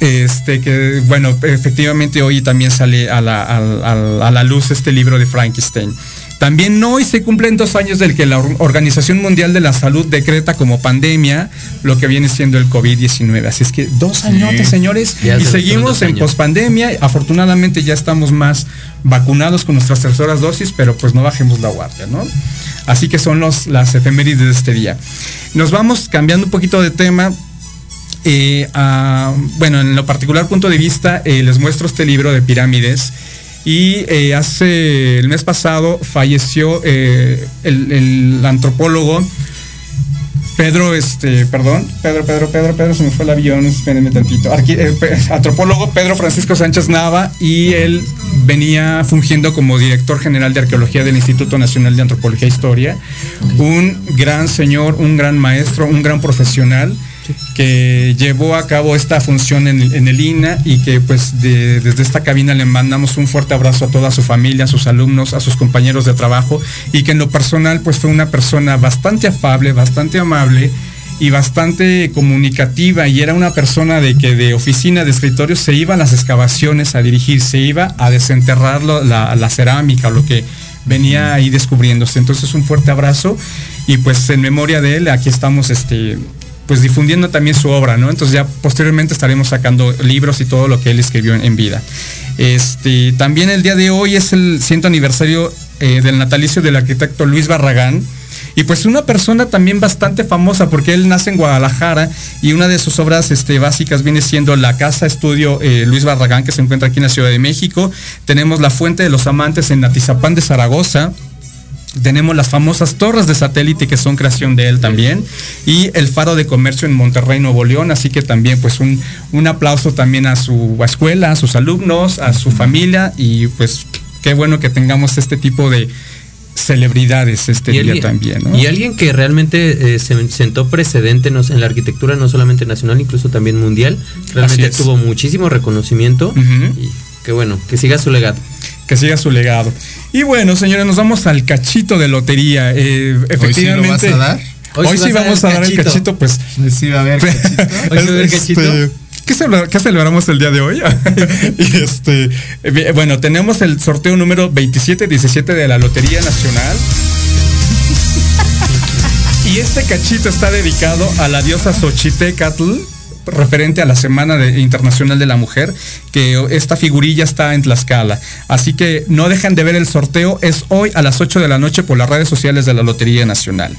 Este que bueno, efectivamente hoy también sale a la, a la luz este libro de Frankenstein. También hoy se cumplen dos años del que la Or- Organización Mundial de la Salud decreta como pandemia lo que viene siendo el COVID-19. Así es que dos añotes, señores, y se seguimos en pospandemia. Afortunadamente ya estamos más vacunados con nuestras terceras dosis, pero pues no bajemos la guardia, ¿no? Así que son los, las efemérides de este día. Nos vamos cambiando un poquito de tema. Eh, a- bueno, en lo particular punto de vista, eh, les muestro este libro de pirámides. Y eh, hace el mes pasado falleció eh, el, antropólogo Pedro, este, perdón, Pedro, Pedro, Pedro, Pedro, se me fue el avión, espérenme tantito. Eh, antropólogo Pedro Francisco Sánchez Nava y él venía fungiendo como director general de arqueología del Instituto Nacional de Antropología e Historia. Un gran señor, un gran maestro, un gran profesional que llevó a cabo esta función en, el- INA y que pues de- desde esta cabina le mandamos un fuerte abrazo a toda su familia, a sus alumnos, a sus compañeros de trabajo y que en lo personal pues fue una persona bastante afable, bastante amable y bastante comunicativa y era una persona de que de oficina, de escritorio, se iba a las excavaciones a dirigir, se iba a desenterrar la, la cerámica o lo que venía ahí descubriéndose. Entonces un fuerte abrazo y pues en memoria de él aquí estamos este pues difundiendo también su obra, ¿no? Entonces ya posteriormente estaremos sacando libros y todo lo que él escribió en, vida. Este, también el día de hoy es el ciento aniversario eh, del natalicio del arquitecto Luis Barragán. Y pues una persona también bastante famosa porque él nace en Guadalajara y una de sus obras este, básicas viene siendo la Casa Estudio eh, Luis Barragán que se encuentra aquí en la Ciudad de México. Tenemos la Fuente de los Amantes en Atizapán de Zaragoza. Tenemos las famosas torres de satélite que son creación de él también y el faro de comercio en Monterrey, Nuevo León. Así que también pues un, un aplauso también a su escuela, a sus alumnos, a su familia y pues qué bueno que tengamos este tipo de celebridades este día alguien, también. ¿no? y alguien que realmente eh, se sentó precedente no- en la arquitectura, no solamente nacional, incluso también mundial. Realmente tuvo muchísimo reconocimiento. Y qué bueno, que siga su legado. que siga su legado. Y bueno, señores, nos vamos al cachito de lotería. Eh, efectivamente. ¿Hoy sí lo vas a dar? Hoy, sí vamos a dar el cachito, pues. Sí va a haber cachito. <laughs> Hoy sí va a haber Este, cachito. ¿Qué, celebra- qué celebramos el día de hoy? <laughs> y este, eh, bueno, tenemos el sorteo número 2717 de la Lotería Nacional. <laughs> Y este cachito está dedicado a la diosa Xochitecatl, referente a la Semana de- Internacional de la Mujer, que esta figurilla está en Tlaxcala. Así que no dejen de ver el sorteo, es hoy a las 8 de la noche por las redes sociales de la Lotería Nacional.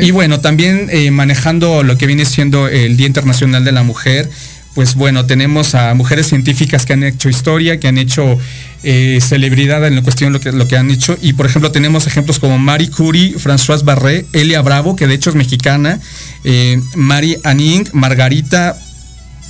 Y bueno, también eh, manejando lo que viene siendo el Día Internacional de la Mujer, pues bueno, tenemos a mujeres científicas que han hecho historia, que han hecho eh, celebridad en la cuestión lo que, lo que han hecho. Y por ejemplo, tenemos ejemplos como Marie Curie, Françoise Barré, Elia Bravo, que de hecho es mexicana, eh, Marie Anning, Margarita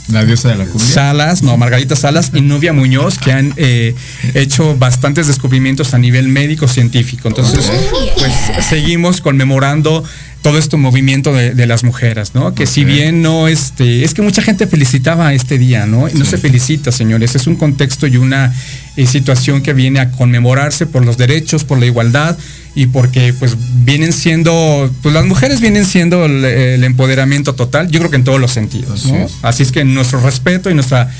La diosa de la cumbia. Salas, no, Margarita Salas y Nubia Muñoz, que han eh, hecho bastantes descubrimientos a nivel médico científico. Entonces, pues seguimos conmemorando todo este movimiento de, de las mujeres, ¿no? Que si bien no, este, es que mucha gente felicitaba este día, ¿no? Y no se felicita, señores, es un contexto y una eh, situación que viene a conmemorarse por los derechos, por la igualdad y porque pues vienen siendo, pues las mujeres vienen siendo el, el empoderamiento total, yo creo que en todos los sentidos, ¿no? Así es que nuestro respeto y nuestra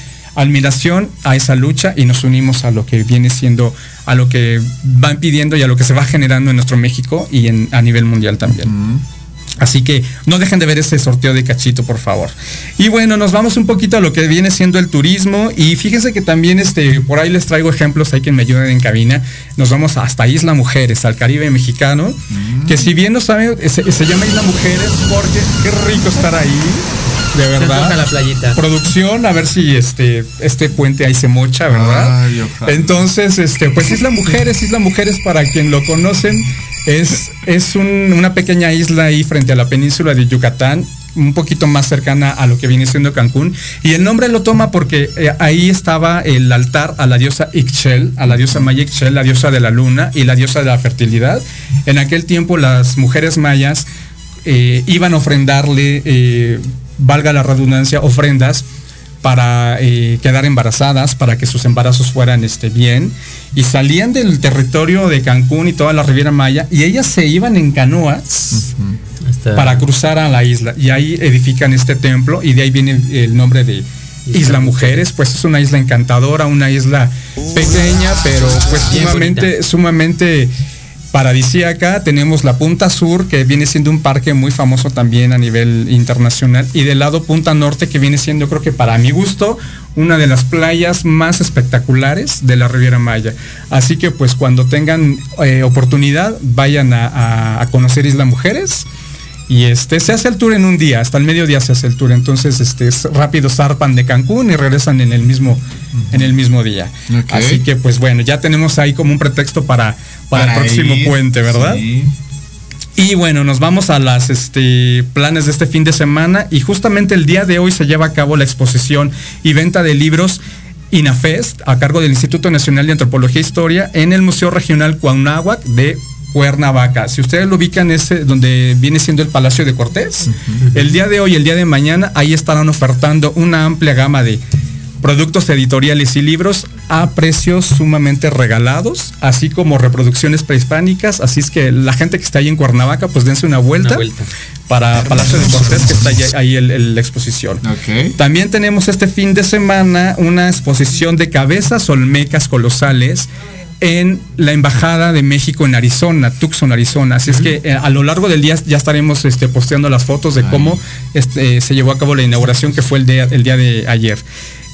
admiración a esa lucha y nos unimos a lo que viene siendo, a lo que van pidiendo y a lo que se va generando en nuestro México y a nivel mundial también. Así que no dejen de ver ese sorteo de cachito, por favor. Y bueno, nos vamos un poquito a lo que viene siendo el turismo. Y fíjense que también este, por ahí les traigo ejemplos, hay quien me ayuden en cabina. Nos vamos hasta Isla Mujeres, al Caribe mexicano. Que si bien no saben, se, se llama Isla Mujeres porque qué rico estar ahí. De verdad. la playita. Producción, a ver si este, este puente ahí se mocha, ¿verdad? Ay. Entonces, este, pues Isla Mujeres, Isla Mujeres, para quien lo conocen, es, es un- una pequeña isla ahí frente a la península de Yucatán, un poquito más cercana a lo que viene siendo Cancún. Y el nombre lo toma porque eh, ahí estaba el altar a la diosa Ixchel, a la diosa maya Ixchel, la diosa de la luna y la diosa de la fertilidad. En aquel tiempo las mujeres mayas eh, iban a ofrendarle, eh, valga la redundancia, ofrendas para eh, quedar embarazadas, para que sus embarazos fueran este, bien. Y salían del territorio de Cancún y toda la Riviera Maya y ellas se iban en canoas para cruzar a la isla. Y ahí edifican este templo y de ahí viene el, el nombre de Isla Mujeres. Pues es una isla encantadora, una isla pequeña, pero pues sumamente, sumamente paradisíaca. Tenemos la Punta Sur, que viene siendo un parque muy famoso también a nivel internacional. Y del lado Punta Norte, que viene siendo, creo que para mi gusto, una de las playas más espectaculares de la Riviera Maya. Así que pues cuando tengan eh, oportunidad, vayan a, a- a conocer Isla Mujeres. Y este se hace el tour en un día, hasta el mediodía se hace el tour. Entonces, este es rápido zarpan de Cancún y regresan en el mismo, en el mismo día. Así que pues bueno, ya tenemos ahí como un pretexto para, para, Para el próximo ir, puente, ¿verdad? sí. Y bueno, nos vamos a las este, planes de este fin de semana y justamente el día de hoy se lleva a cabo la exposición y venta de libros INAFEST a cargo del Instituto Nacional de Antropología e Historia en el Museo Regional Cuauhnáhuac de Cuernavaca. Si ustedes lo ubican ese donde viene siendo el Palacio de Cortés, el día de hoy el día de mañana ahí estarán ofertando una amplia gama de productos editoriales y libros a precios sumamente regalados, así como reproducciones prehispánicas. Así es que la gente que está ahí en Cuernavaca, pues dense una vuelta, para Palacio de Cortés, que está ahí, ahí la exposición. También tenemos este fin de semana una exposición de cabezas olmecas colosales en la Embajada de México en Arizona, Tucson, Arizona. Así es que eh, a lo largo del día ya estaremos este, posteando las fotos de cómo este, se llevó a cabo la inauguración que fue el día, el día de ayer.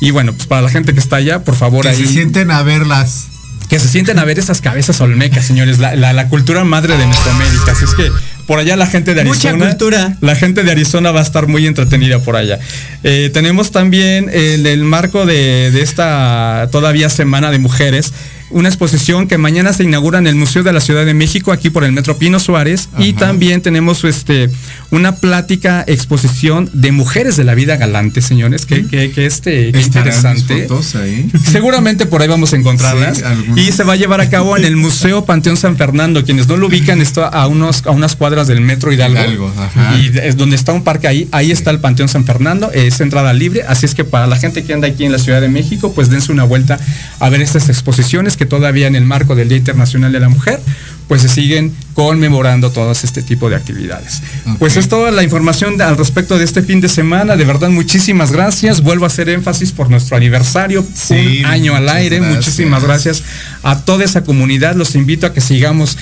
Y bueno, pues para la gente que está allá, por favor, Que ahí. se sienten a verlas. Que se sienten a ver esas cabezas olmecas, señores, la, la- la cultura madre de Mesoamérica. Así es que por allá la gente de Mucha Arizona. cultura. La gente de Arizona va a estar muy entretenida por allá. Eh, tenemos también en el marco de, de esta todavía semana de mujeres. Una exposición que mañana se inaugura en el Museo de la Ciudad de México, aquí por el Metro Pino Suárez. Y también tenemos este, una plática, exposición de mujeres de la vida galante, señores. Que, que, que este, interesante. ahí. Seguramente por ahí vamos a encontrarlas. Sí, y se va a llevar a cabo en el Museo Panteón San Fernando. Quienes no lo ubican, está a, unos, a unas cuadras del Metro Hidalgo. Hidalgo, ajá. y es donde está un parque ahí. Ahí está el Panteón San Fernando. Es entrada libre. Así es que para la gente que anda aquí en la Ciudad de México, pues dense una vuelta a ver estas exposiciones que todavía en el marco del Día Internacional de la Mujer, pues se siguen conmemorando todas este tipo de actividades. Pues es toda la información al respecto de este fin de semana. De verdad, muchísimas gracias. Vuelvo a hacer énfasis por nuestro aniversario, Sí, un año al aire. gracias. Muchísimas gracias a toda esa comunidad. Los invito a que sigamos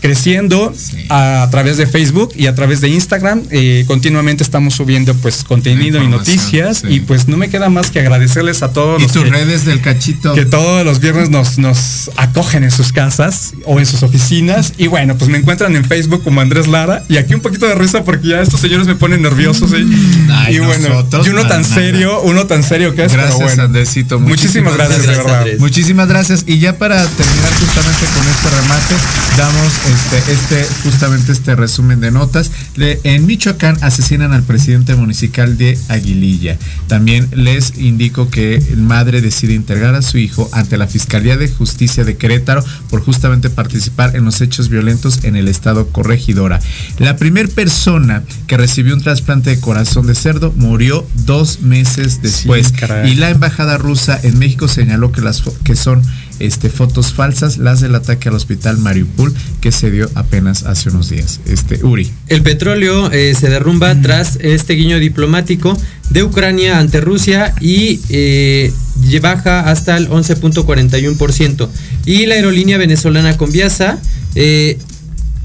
creciendo a, a través de Facebook y a través de Instagram. Eh, continuamente estamos subiendo pues contenido y noticias sí. y pues no me queda más que agradecerles a todos Y los tus que, redes del cachito. que todos los viernes nos, nos acogen en sus casas o en sus oficinas. Y bueno, pues me encuentran en Facebook como Andrés Lara y aquí un poquito de risa porque ya estos señores me ponen nerviosos. ¿eh? Ay, y bueno, y uno tan nada. serio, uno tan serio que es. Gracias, bueno. Muchísimas gracias, de verdad. Muchísimas gracias. Y ya para terminar justamente con este remate, damos este, este, justamente este resumen de notas. Le- en Michoacán asesinan al presidente municipal de Aguililla. También les indico que el madre decide integrar a su hijo ante la Fiscalía de Justicia de Querétaro por justamente participar en los hechos violentos en el estado corregidora. La primera persona que recibió un trasplante de corazón de cerdo murió dos meses después. y la embajada rusa en México señaló que las que son este, fotos falsas las del ataque al hospital Mariupol que se dio apenas hace unos días. Este Uri. El petróleo eh, se derrumba tras este guiño diplomático de Ucrania ante Rusia y eh, baja hasta el 11.41%. Y la aerolínea venezolana Conviasa eh,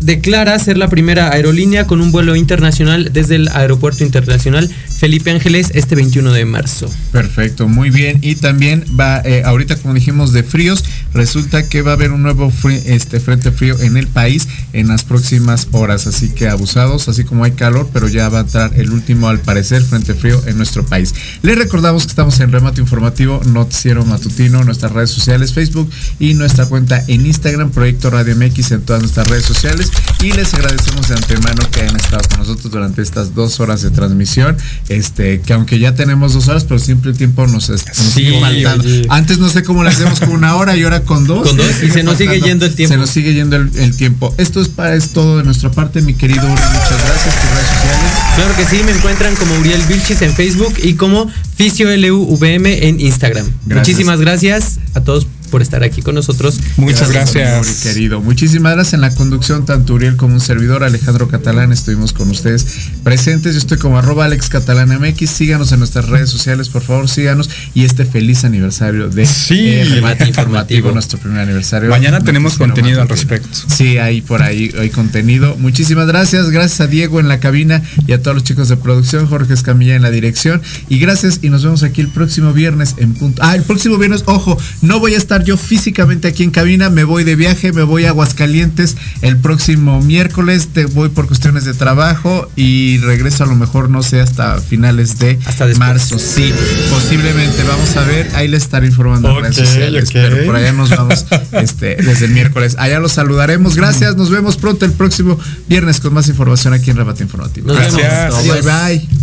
declara ser la primera aerolínea con un vuelo internacional desde el Aeropuerto Internacional Felipe Ángeles este 21 de marzo. Perfecto, muy bien. Y también va, eh, ahorita como dijimos de fríos, resulta que va a haber un nuevo este, frente frío en el país en las próximas horas. Así que abusados, así como hay calor, pero ya va a entrar el último, al parecer, frente frío en nuestro país. Les recordamos que estamos en Remate Informativo, Noticiero Matutino, nuestras redes sociales, Facebook y nuestra cuenta en Instagram, Proyecto Radio MX en todas nuestras redes sociales. Y les agradecemos de antemano que hayan estado con nosotros durante estas dos horas de transmisión. Este, que aunque ya tenemos dos horas, pero siempre el tiempo nos, nos Sí, sigue faltando. oye. Antes no sé cómo le hacemos con una hora y ahora con dos. Con dos, y se nos sigue yendo el tiempo. Se nos sigue yendo el, el tiempo. Esto es, para, es todo de nuestra parte, mi querido Uri. Muchas gracias. Tus redes sociales. Claro que sí, me encuentran como Uriel Vilchis en Facebook y como FisioLUVM en Instagram. Gracias. Muchísimas gracias a todos por estar aquí con nosotros. Uri, querido. Muchísimas gracias en la conducción, tanto Uriel como un servidor, Alejandro Catalán, estuvimos con ustedes presentes. Yo estoy como arroba Alex Catalán MX. Síganos en nuestras redes sociales, por favor, síganos. Y este feliz aniversario de Sí. eh, Remate informativo, nuestro primer aniversario. Mañana tenemos contenido al respecto. Sí, hay por ahí hay contenido. Muchísimas gracias. Gracias a Diego en la cabina y a todos los chicos de producción, Jorge Escamilla en la dirección. Y gracias y nos vemos aquí el próximo viernes en punto. Ah, el próximo viernes, ojo, no voy a estar yo físicamente aquí en cabina, me voy de viaje, me voy a Aguascalientes el próximo miércoles, te voy por cuestiones de trabajo y regreso a lo mejor, no sé, hasta finales de marzo. Sí, posiblemente, vamos a ver, ahí les estaré informando en redes sociales, pero por allá nos vamos este, desde el miércoles. Allá los saludaremos. Gracias. Nos vemos pronto el próximo viernes con más información aquí en Rebate Informativo. Nos. Gracias. Bye bye.